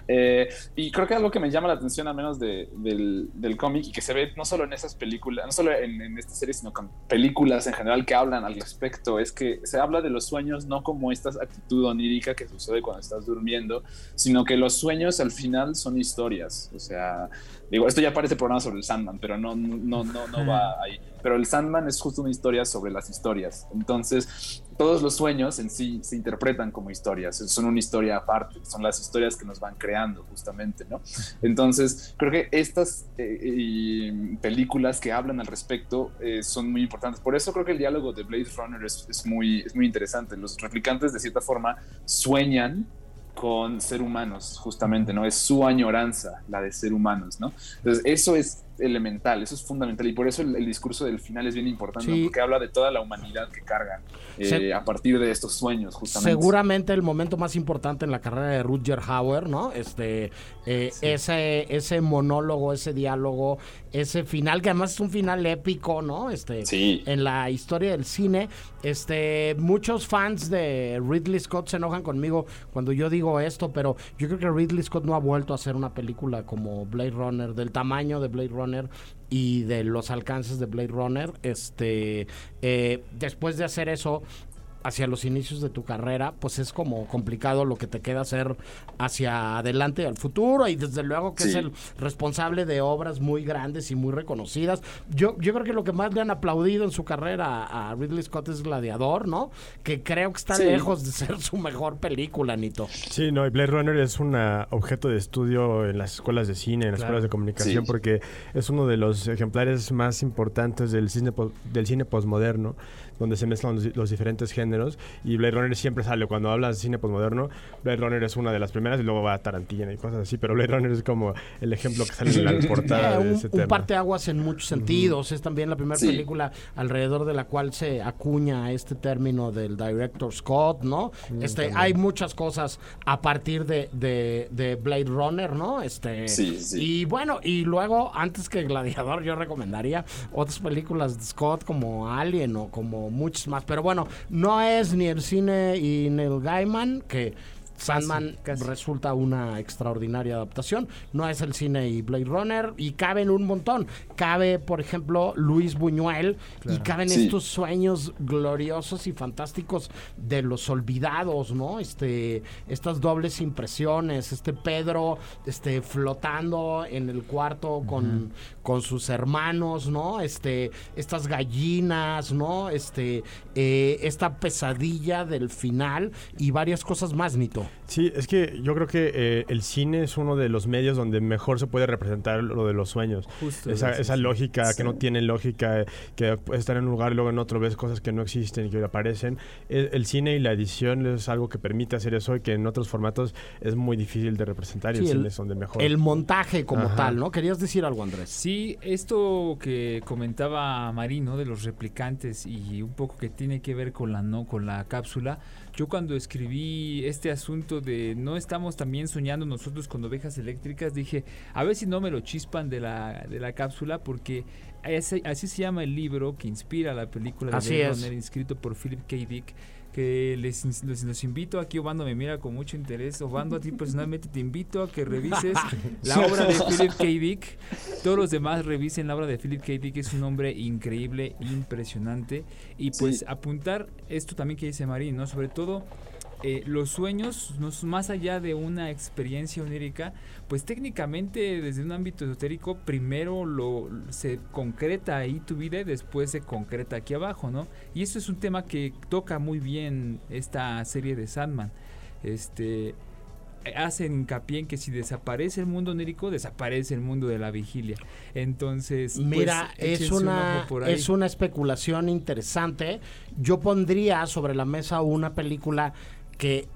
Speaker 5: eh, y creo que algo que me llama la atención al menos de, del, del cómic y que se ve no solo en esas películas, no solo en, en esta serie, sino con películas en general que hablan al respecto, es que se habla de los sueños no como esta actitud onírica que sucede cuando estás durmiendo, sino que los sueños al final son historias, o sea, Digo, esto ya parece programa sobre el Sandman, pero no, no, no, no va ahí. Pero el Sandman es justo una historia sobre las historias. Entonces, todos los sueños en sí se interpretan como historias, son una historia aparte, son las historias que nos van creando justamente, ¿no? Entonces, creo que estas eh, películas que hablan al respecto eh, son muy importantes. Por eso creo que el diálogo de Blade Runner es, es, muy, es muy interesante. Los replicantes, de cierta forma, sueñan con ser humanos, justamente, ¿no? Es su añoranza, la de ser humanos, ¿no? Entonces, eso es elemental, eso es fundamental y por eso el, el discurso del final es bien importante, ¿no? porque habla de toda la humanidad que cargan eh, Se, a partir de estos sueños, justamente.
Speaker 4: Seguramente el momento más importante en la carrera de Rutger Hauer, ¿no? Este, eh, sí. ese, ese monólogo, ese diálogo, ese final, que además es un final épico, ¿no? Este,
Speaker 5: sí.
Speaker 4: En la historia del cine, este, muchos fans de Ridley Scott se enojan conmigo cuando yo digo esto, pero yo creo que Ridley Scott no ha vuelto a hacer una película como Blade Runner, del tamaño de Blade Runner y de los alcances de Blade Runner. Este, eh, después de hacer eso, hacia los inicios de tu carrera, pues es como complicado lo que te queda hacer hacia adelante al futuro y desde luego que sí. es el responsable de obras muy grandes y muy reconocidas. Yo, yo creo que lo que más le han aplaudido en su carrera a Ridley Scott es Gladiador, ¿no? Que creo que está sí. lejos de ser su mejor película, Nito.
Speaker 7: Sí, no, y Blade Runner es un objeto de estudio en las escuelas de cine, en las claro. escuelas de comunicación, sí. porque es uno de los ejemplares más importantes del cine, del cine postmoderno donde se mezclan los, los, diferentes géneros y Blade Runner siempre sale cuando hablas de cine postmoderno Blade Runner es una de las primeras y luego va a Tarantino y cosas así pero Blade Runner es como el ejemplo que sale en la portada
Speaker 4: un,
Speaker 7: de ese
Speaker 4: un
Speaker 7: tema
Speaker 4: parteaguas en muchos sentidos uh -huh. es también la primera sí. película alrededor de la cual se acuña este término del director Scott no -huh. este hay muchas cosas a partir de, de, de Blade Runner no este
Speaker 5: sí, sí.
Speaker 4: y bueno y luego antes que Gladiador yo recomendaría otras películas de Scott como Alien o como muchos más. Pero bueno, no es ni el cine y Neil Gaiman, que Sandman casi, casi. resulta una extraordinaria adaptación. No es el cine y Blade Runner y caben un montón. Cabe, por ejemplo, Luis Buñuel claro. y caben sí. estos sueños gloriosos y fantásticos de los olvidados, ¿no? Este, estas dobles impresiones, este Pedro, este, flotando en el cuarto con, uh -huh. con sus hermanos, ¿no? Este, estas gallinas, ¿no? Este, eh, esta pesadilla del final y varias cosas más, Nito.
Speaker 7: Sí, es que yo creo que eh, el cine es uno de los medios donde mejor se puede representar lo de los sueños.
Speaker 6: Justo
Speaker 7: esa, esa lógica sí. que no tiene lógica, que puede estar en un lugar y luego en otro ves cosas que no existen y que aparecen. El, el, cine y la edición es algo que permite hacer eso y que en otros formatos es muy difícil de representar y sí, el, el, cine es donde mejor.
Speaker 4: El montaje como Ajá. tal, ¿no? ¿Querías decir algo, Andrés?
Speaker 6: Sí, esto que comentaba Marino de los replicantes y un poco que tiene que ver con la, no, con la cápsula. Yo cuando escribí este asunto de no estamos también soñando nosotros con ovejas eléctricas, dije, a ver si no me lo chispan de la, de la cápsula, porque ese, así se llama el libro que inspira la película de
Speaker 4: así
Speaker 6: Runner, inscrito por Philip K. Dick que les, les, los invito aquí, Obando me mira con mucho interés, Obando a ti personalmente te invito a que revises (laughs) la obra de Philip K. Dick, todos los demás revisen la obra de Philip K. Dick, es un hombre increíble, impresionante, y pues sí. apuntar esto también que dice Marín, ¿no? Sobre todo eh, los sueños, más allá de una experiencia onírica, pues técnicamente desde un ámbito esotérico, primero lo se concreta ahí tu vida y después se concreta aquí abajo, ¿no? Y eso es un tema que toca muy bien esta serie de Sandman. Este hacen hincapié en que si desaparece el mundo onírico, desaparece el mundo de la vigilia. Entonces,
Speaker 4: mira,
Speaker 6: pues,
Speaker 4: es una es una especulación interesante. Yo pondría sobre la mesa una película que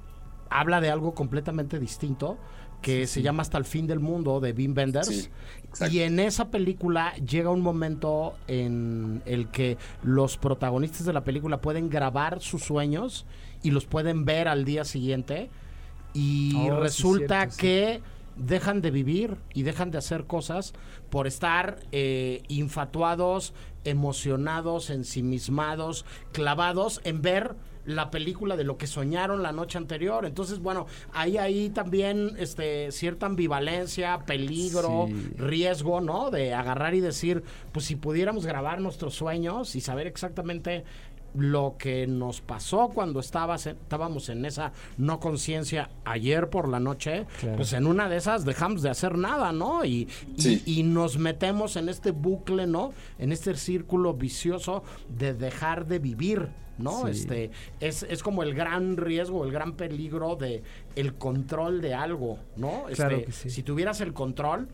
Speaker 4: habla de algo completamente distinto que sí, se sí. llama Hasta el fin del mundo de Wenders. Sí, y en esa película llega un momento en el que los protagonistas de la película pueden grabar sus sueños y los pueden ver al día siguiente y oh, resulta que dejan de vivir y dejan de hacer cosas por estar eh, infatuados, emocionados, ensimismados, clavados en ver la película de lo que soñaron la noche anterior. Entonces, bueno, hay ahí también este cierta ambivalencia, peligro,
Speaker 6: Sí.
Speaker 4: riesgo, ¿no? De agarrar y decir, pues si pudiéramos grabar nuestros sueños y saber exactamente lo que nos pasó cuando estabas en- estábamos en esa no conciencia ayer por la noche,
Speaker 6: Claro.
Speaker 4: pues en una de esas dejamos de hacer nada, ¿no? Y, y-
Speaker 5: Sí.
Speaker 4: y nos metemos en este bucle, ¿no? En este círculo vicioso de dejar de vivir. ¿no?
Speaker 6: Sí.
Speaker 4: Este es, es como el gran riesgo, el gran peligro de el control de algo, ¿no?
Speaker 6: Claro
Speaker 4: Este,
Speaker 6: que sí.
Speaker 4: Si tuvieras el control,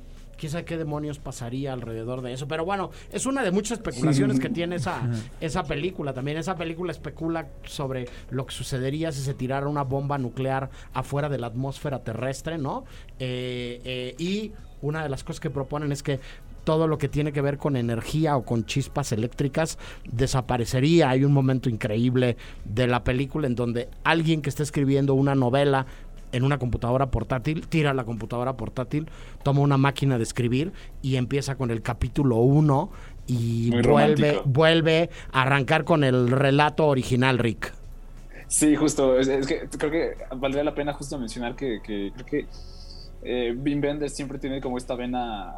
Speaker 4: quién sabe qué demonios pasaría alrededor de eso. Pero bueno, es una de muchas especulaciones
Speaker 6: Sí.
Speaker 4: que tiene esa, esa película. También esa película especula sobre lo que sucedería si se tirara una bomba nuclear afuera de la atmósfera terrestre, ¿no? Eh, eh, y una de las cosas que proponen es que todo lo que tiene que ver con energía o con chispas eléctricas desaparecería. Hay un momento increíble de la película en donde alguien que está escribiendo una novela en una computadora portátil, tira la computadora portátil, toma una máquina de escribir y empieza con el capítulo 1 y
Speaker 5: Muy
Speaker 4: vuelve,
Speaker 5: romántico.
Speaker 4: vuelve a arrancar con el relato original, Rick.
Speaker 5: Sí, justo. Es, es que creo que valdría la pena justo mencionar que, que creo que eh, Wim Wenders siempre tiene como esta vena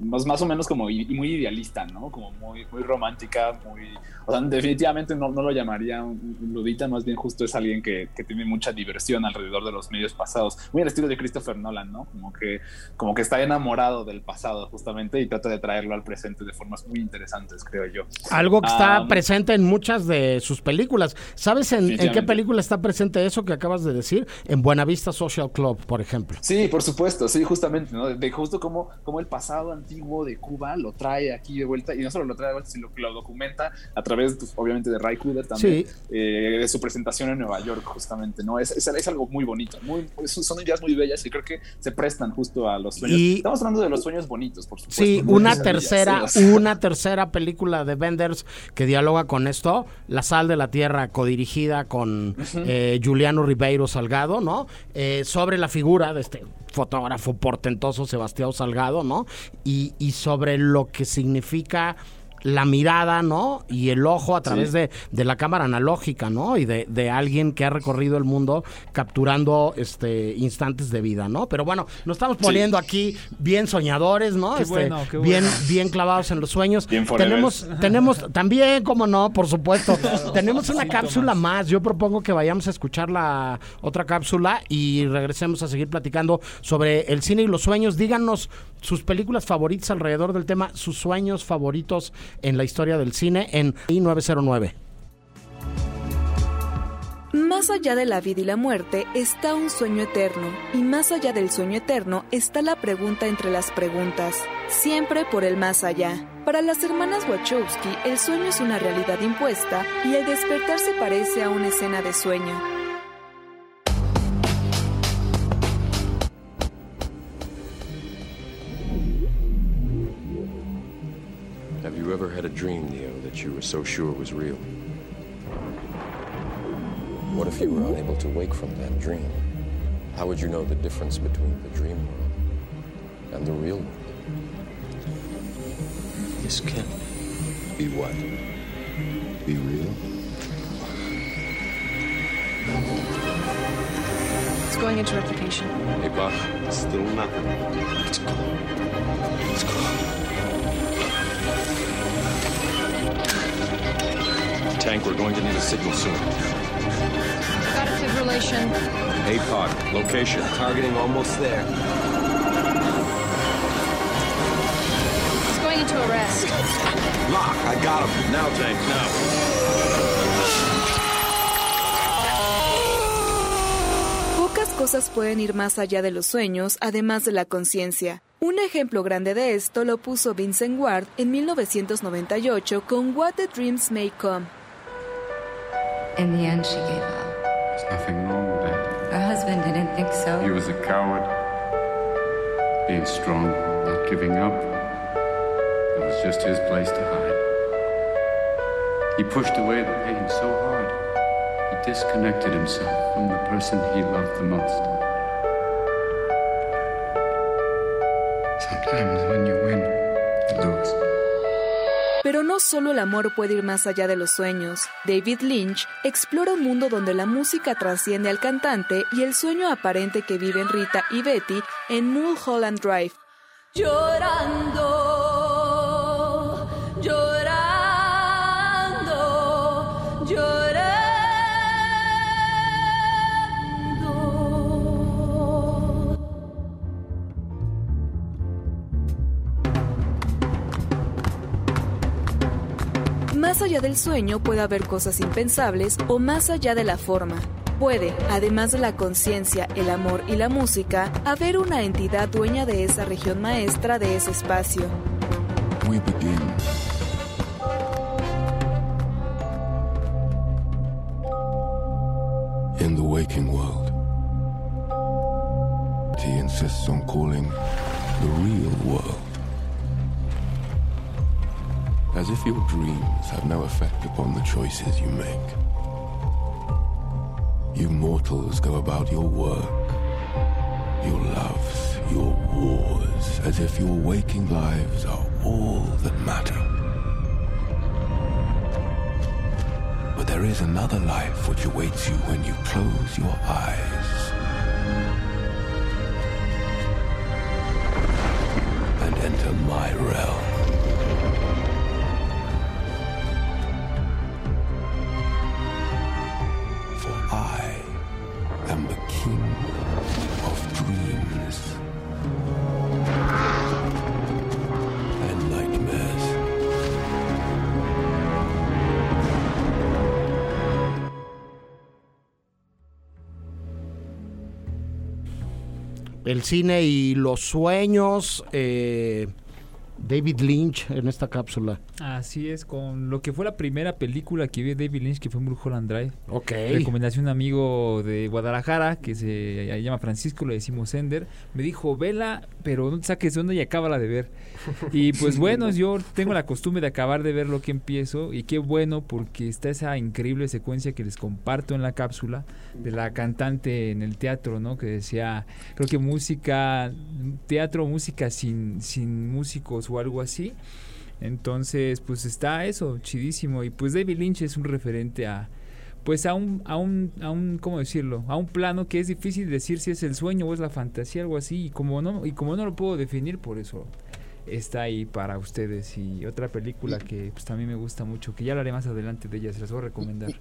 Speaker 5: más, más o menos como muy idealista, ¿no? Como muy, muy romántica, muy... O sea, definitivamente no, no lo llamaría un, un ludita, más bien justo es alguien que, que tiene mucha diversión alrededor de los medios pasados. Muy al estilo de Christopher Nolan, ¿no? Como que, como que está enamorado del pasado justamente y trata de traerlo al presente de formas muy interesantes, creo yo.
Speaker 4: Algo que está presente en muchas de sus películas. ¿Sabes en, en qué película está presente eso que acabas de decir? En Buenavista Social Club, por ejemplo.
Speaker 5: Sí, por supuesto, sí, justamente, ¿no? De justo como, como el pasado antiguo de Cuba lo trae aquí de vuelta, y no solo lo trae de vuelta, sino que lo documenta a través, pues, obviamente, de Ray Cooder también,
Speaker 4: Sí.
Speaker 5: eh, de su presentación en Nueva York, justamente, ¿no? Es, es, es algo muy bonito, muy, son ideas muy bellas y creo que se prestan justo a los sueños.
Speaker 4: Y-
Speaker 5: Estamos hablando de los sueños bonitos, por supuesto.
Speaker 4: Sí, una tercera, una tercera película de Benders que dialoga con esto, La sal de la tierra, codirigida con eh, Juliano Ribeiro Salgado, ¿no? Eh, sobre la figura de este fotógrafo portentoso Sebastián Salgado, ¿no? Y, y sobre lo que significa la mirada, ¿no? Y el ojo a través
Speaker 5: Sí.
Speaker 4: de, de la cámara analógica, ¿no? Y de, de alguien que ha recorrido el mundo capturando este instantes de vida, ¿no? Pero bueno, nos estamos poniendo aquí bien soñadores, ¿no?
Speaker 6: Qué
Speaker 4: Este,
Speaker 6: bueno, qué
Speaker 4: bien,
Speaker 6: bueno.
Speaker 4: bien clavados en los sueños.
Speaker 5: Bien
Speaker 4: tenemos, tenemos también, como no, por supuesto, (laughs) tenemos una cápsula más. Yo propongo que vayamos a escuchar la otra cápsula y regresemos a seguir platicando sobre el cine y los sueños. Díganos sus películas favoritas alrededor del tema, sus sueños favoritos en la historia del cine en I909.
Speaker 12: Más allá de la vida y la muerte está un sueño eterno, y más allá del sueño eterno está la pregunta entre las preguntas, siempre por el más allá. Para las hermanas Wachowski, el sueño es una realidad impuesta y el despertar se parece a una escena de sueño.
Speaker 18: You ever had a dream, Neo, that you were so sure was real? What if you were unable to wake from that dream? How would you know the difference between the dream world and the real world? This can't be what? Be real?
Speaker 16: It's going into replication.
Speaker 18: Hey, Buck, still nothing. Let's go. Let's go. Tank, we're going to need a signal soon.
Speaker 16: Got a fibrillation.
Speaker 18: APOC, location. Targeting almost there.
Speaker 16: It's going into arrest.
Speaker 18: Lock, I got him. Now, Tank, now.
Speaker 12: Pocas cosas pueden ir más allá de los sueños, además de la conciencia. Un ejemplo grande de esto lo puso Vincent Ward en 1998 con What the Dreams May Come.
Speaker 19: In the end, she gave up.
Speaker 20: There's nothing wrong with that.
Speaker 19: Her husband didn't think so.
Speaker 20: He was a coward. Being strong, not giving up. It was just his place to hide. He pushed away the pain so hard. He disconnected himself from the person he loved the most. Sometimes when you win, you lose.
Speaker 12: Pero no solo el amor puede ir más allá de los sueños. David Lynch explora un mundo donde la música trasciende al cantante y el sueño aparente que viven Rita y Betty en Mulholland Drive.
Speaker 14: Llorando,
Speaker 12: Más allá del sueño puede haber cosas impensables o más allá de la forma. Puede, además de la conciencia, el amor y la música, haber una entidad dueña de esa región maestra de ese espacio.
Speaker 18: Real. As if your dreams have no effect upon the choices you make. You mortals go about your work, your loves, your wars, as if your waking lives are all that matter. But there is another life which awaits you when you close your eyes.
Speaker 4: El cine y los sueños. eh, David Lynch en esta cápsula.
Speaker 6: Así es, con lo que fue la primera película que vi David Lynch, que fue Mulholland Drive.
Speaker 4: Ok.
Speaker 6: Recomendación un amigo de Guadalajara, que se llama Francisco, le decimos Ender. Me dijo, vela, pero no te saques de onda y acábala de ver. (laughs) Y pues bueno, yo tengo la costumbre de acabar de ver lo que empiezo. Y qué bueno, porque está esa increíble secuencia que les comparto en la cápsula de la cantante en el teatro, ¿no? Que decía, creo que música, teatro, música sin, sin músicos o algo así. Entonces, pues está eso, chidísimo. Y pues David Lynch es un referente a, pues a un, a un, a un, ¿cómo decirlo? A un plano que es difícil decir si es el sueño o es la fantasía, algo así. Y como no, y como no lo puedo definir, por eso está ahí para ustedes. Y otra película que pues también me gusta mucho, que ya hablaré más adelante de ella, se las voy a recomendar.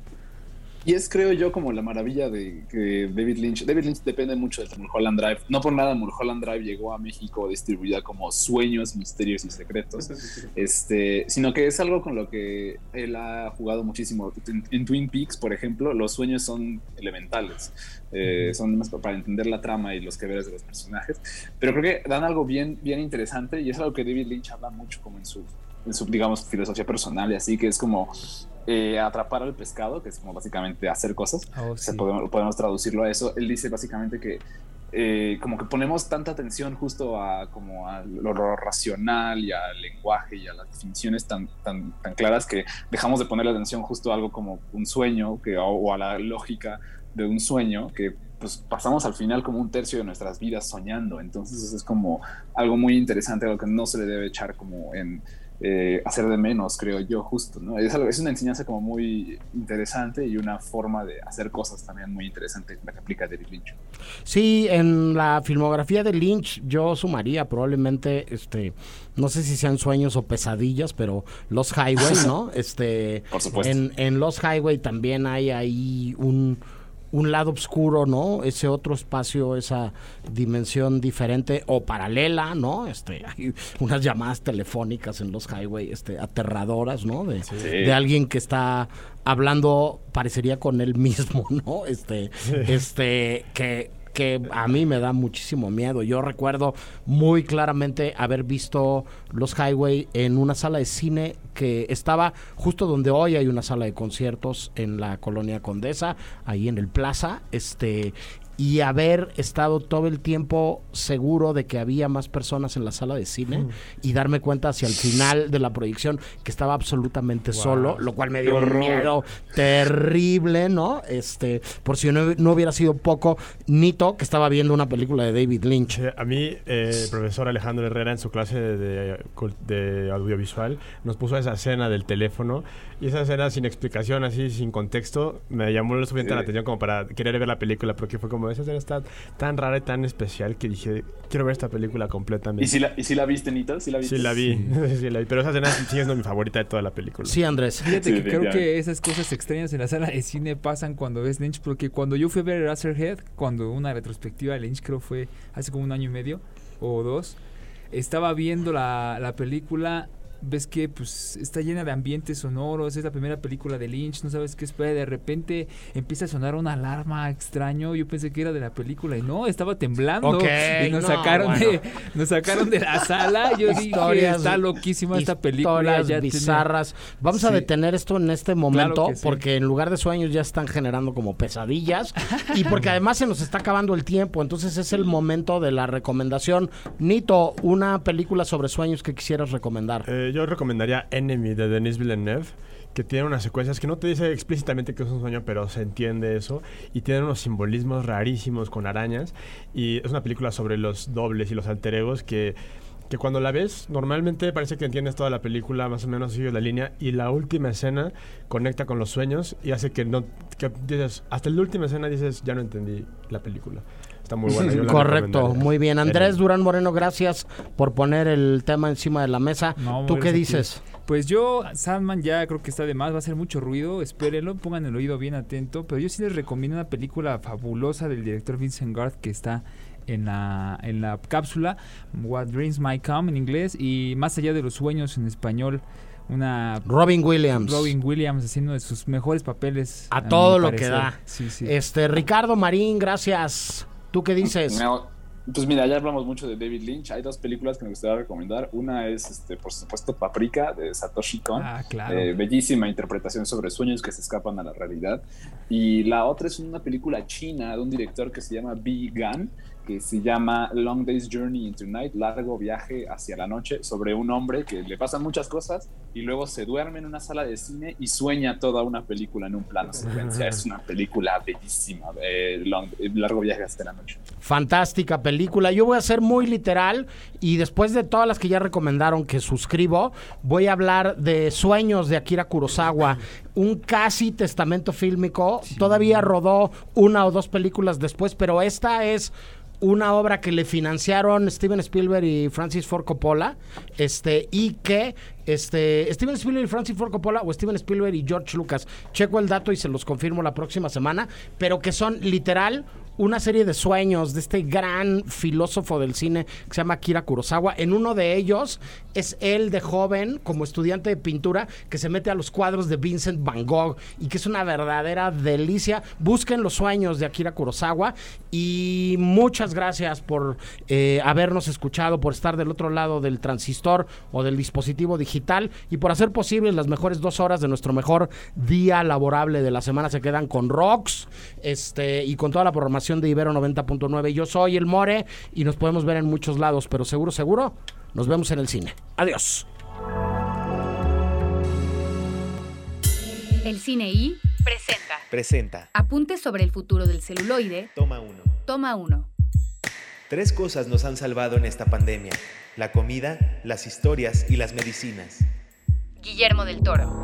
Speaker 5: Y es, creo yo, como la maravilla de que David Lynch. David Lynch depende mucho de Mulholland Drive. No por nada, Mulholland Drive llegó a México distribuida como Sueños, Misterios y Secretos. Este, sino que es algo con lo que él ha jugado muchísimo. En, en Twin Peaks, por ejemplo, los sueños son elementales. Eh, son más para entender la trama y los que veres de los personajes. Pero creo que dan algo bien, bien interesante y es algo que David Lynch habla mucho como en su, en su digamos, filosofía personal y así, que es como eh, atrapar al pescado, que es como básicamente hacer cosas.
Speaker 6: Oh,
Speaker 5: O sea,
Speaker 6: sí.
Speaker 5: podemos, podemos traducirlo a eso. Él dice básicamente que eh, como que ponemos tanta atención justo a como a lo, lo racional y al lenguaje y a las definiciones tan, tan, tan claras que dejamos de ponerle atención justo a algo como un sueño que, o, o a la lógica de un sueño que pues pasamos al final como un tercio de nuestras vidas soñando. Entonces eso es como algo muy interesante, algo que no se le debe echar como en eh, hacer de menos, creo yo, justo, ¿no? Es, algo- es una enseñanza como muy interesante y una forma de hacer cosas también muy interesante la que aplica David Lynch.
Speaker 4: Sí, en la filmografía de Lynch yo sumaría probablemente, este, no sé si sean sueños o pesadillas, pero Los Highway, (laughs) ¿no? Este,
Speaker 5: Por supuesto.
Speaker 4: En, en Los Highway también hay ahí un, un lado oscuro, ¿no? Ese otro espacio, esa dimensión diferente o paralela, ¿no? Este, (laughs) hay unas llamadas telefónicas en Los Highway, este, aterradoras, ¿no? De, de alguien que está hablando, parecería con él mismo, (laughs) ¿no? Este, este, que que a mí me da muchísimo miedo. Yo recuerdo muy claramente haber visto Los Highway en una sala de cine que estaba justo donde hoy hay una sala de conciertos en la colonia Condesa, ahí en el Plaza, este y haber estado todo el tiempo seguro de que había más personas en la sala de cine
Speaker 7: Mm.
Speaker 4: y darme cuenta hacia el final de la proyección que estaba absolutamente
Speaker 7: Wow.
Speaker 4: solo, lo cual me dio un miedo terrible, ¿no? Este, por si no, no hubiera sido poco, Nito, que estaba viendo una película de David Lynch.
Speaker 7: A mí, eh, el profesor Alejandro Herrera en su clase de, de audiovisual nos puso esa escena del teléfono y esa escena sin explicación, así sin contexto, me llamó lo suficiente la
Speaker 5: Sí.
Speaker 7: atención como para querer ver la película porque fue como esa escena está tan rara y tan especial que dije, quiero ver esta película completamente.
Speaker 5: ¿Y si la, y si la viste, Nito? ¿Sí la viste?
Speaker 7: Sí la vi, (laughs) sí la vi, pero esa escena sigue siendo mi favorita de toda la película.
Speaker 4: Sí, Andrés.
Speaker 6: Fíjate
Speaker 5: Sí,
Speaker 6: que creo que esas cosas extrañas en la sala de cine pasan cuando ves Lynch, porque cuando yo fui a ver Razorhead, cuando una retrospectiva de Lynch creo fue hace como un año y medio o dos, estaba viendo la, la película, ves que pues está llena de ambientes sonoros, es la primera película de Lynch, no sabes qué esperar, de repente empieza a sonar una alarma extraño, yo pensé que era de la película y no, estaba temblando
Speaker 4: Ok,
Speaker 6: y nos
Speaker 4: no,
Speaker 6: sacaron
Speaker 4: bueno.
Speaker 6: de (laughs) nos sacaron de la sala, yo dije,
Speaker 4: Historias-
Speaker 6: está loquísima esta película, ya tiene-
Speaker 4: bizarras. Vamos a detener esto en este momento
Speaker 6: sí.
Speaker 4: porque en lugar de sueños ya están generando como pesadillas (laughs) y porque además se nos está acabando el tiempo. Entonces es el momento de la recomendación. Nito, una película sobre sueños que quisieras recomendar.
Speaker 7: Eh, yo recomendaría Enemy de Denis Villeneuve, que tiene unas secuencias que no te dice explícitamente que es un sueño, pero se entiende eso. Y tiene unos simbolismos rarísimos con arañas. Y es una película sobre los dobles y los alter egos que, que cuando la ves, normalmente parece que entiendes toda la película, más o menos sigue la línea. Y la última escena conecta con los sueños y hace que no. Que dices, hasta la última escena dices, ya no entendí la película. Está muy buena.
Speaker 4: Correcto, muy bien. Andrés. Durán Moreno, gracias por poner el tema encima de la mesa.
Speaker 6: No,
Speaker 4: ¿Tú qué dices?
Speaker 6: Pues yo, Sandman ya creo que está de más, va a hacer mucho ruido, espérenlo, pongan el oído bien atento, pero yo sí les recomiendo una película fabulosa del director Vincent Garth que está en la, en la cápsula, What Dreams Might Come en inglés y Más allá de los sueños en español, una...
Speaker 4: Robin Williams.
Speaker 6: Robin Williams haciendo de sus mejores papeles.
Speaker 4: A todo lo que da.
Speaker 6: Sí, sí.
Speaker 4: Este, Ricardo Marín, gracias. ¿Tú qué dices?
Speaker 5: Pues mira, ya hablamos mucho de David Lynch. Hay dos películas que me gustaría recomendar. Una es, este, por supuesto, Paprika de Satoshi Kon.
Speaker 6: Ah, claro.
Speaker 5: Eh, bellísima interpretación sobre sueños que se escapan a la realidad. Y la otra es una película china de un director que se llama Bi Gan, que se llama Long Day's Journey into Night, largo viaje hacia la noche, sobre un hombre que le pasan muchas cosas y luego se duerme en una sala de cine y sueña toda una película en un plano secuencia. Es una película bellísima, eh, Long- eh, largo viaje hacia la noche.
Speaker 4: Fantástica película. Yo voy a ser muy literal y después de todas las que ya recomendaron que suscribo, voy a hablar de Sueños de Akira Kurosawa, un casi testamento fílmico. Todavía rodó una o dos películas después, pero esta es una obra que le financiaron Steven Spielberg y Francis Ford Coppola, este y que este Steven Spielberg y Francis Ford Coppola o Steven Spielberg y George Lucas. Checo el dato y se los confirmo la próxima semana, pero que son literal una serie de sueños de este gran filósofo del cine que se llama Akira Kurosawa. En uno de ellos es él de joven, como estudiante de pintura, que se mete a los cuadros de Vincent Van Gogh y que es una verdadera delicia. Busquen los sueños de Akira Kurosawa y muchas gracias por eh, habernos escuchado, por estar del otro lado del transistor o del dispositivo digital y por hacer posible las mejores dos horas de nuestro mejor día laborable de la semana. Se quedan con Rocks este, y con toda la programación de Ibero 90.9. Yo soy el More y nos podemos ver en muchos lados, pero seguro, seguro, nos vemos en el cine. Adiós.
Speaker 10: El Cine I presenta
Speaker 2: Presenta.
Speaker 10: Apuntes sobre el futuro del celuloide.
Speaker 2: Toma uno.
Speaker 10: Toma uno.
Speaker 2: Tres cosas nos han salvado en esta pandemia. La comida, las historias y las medicinas.
Speaker 10: Guillermo del Toro.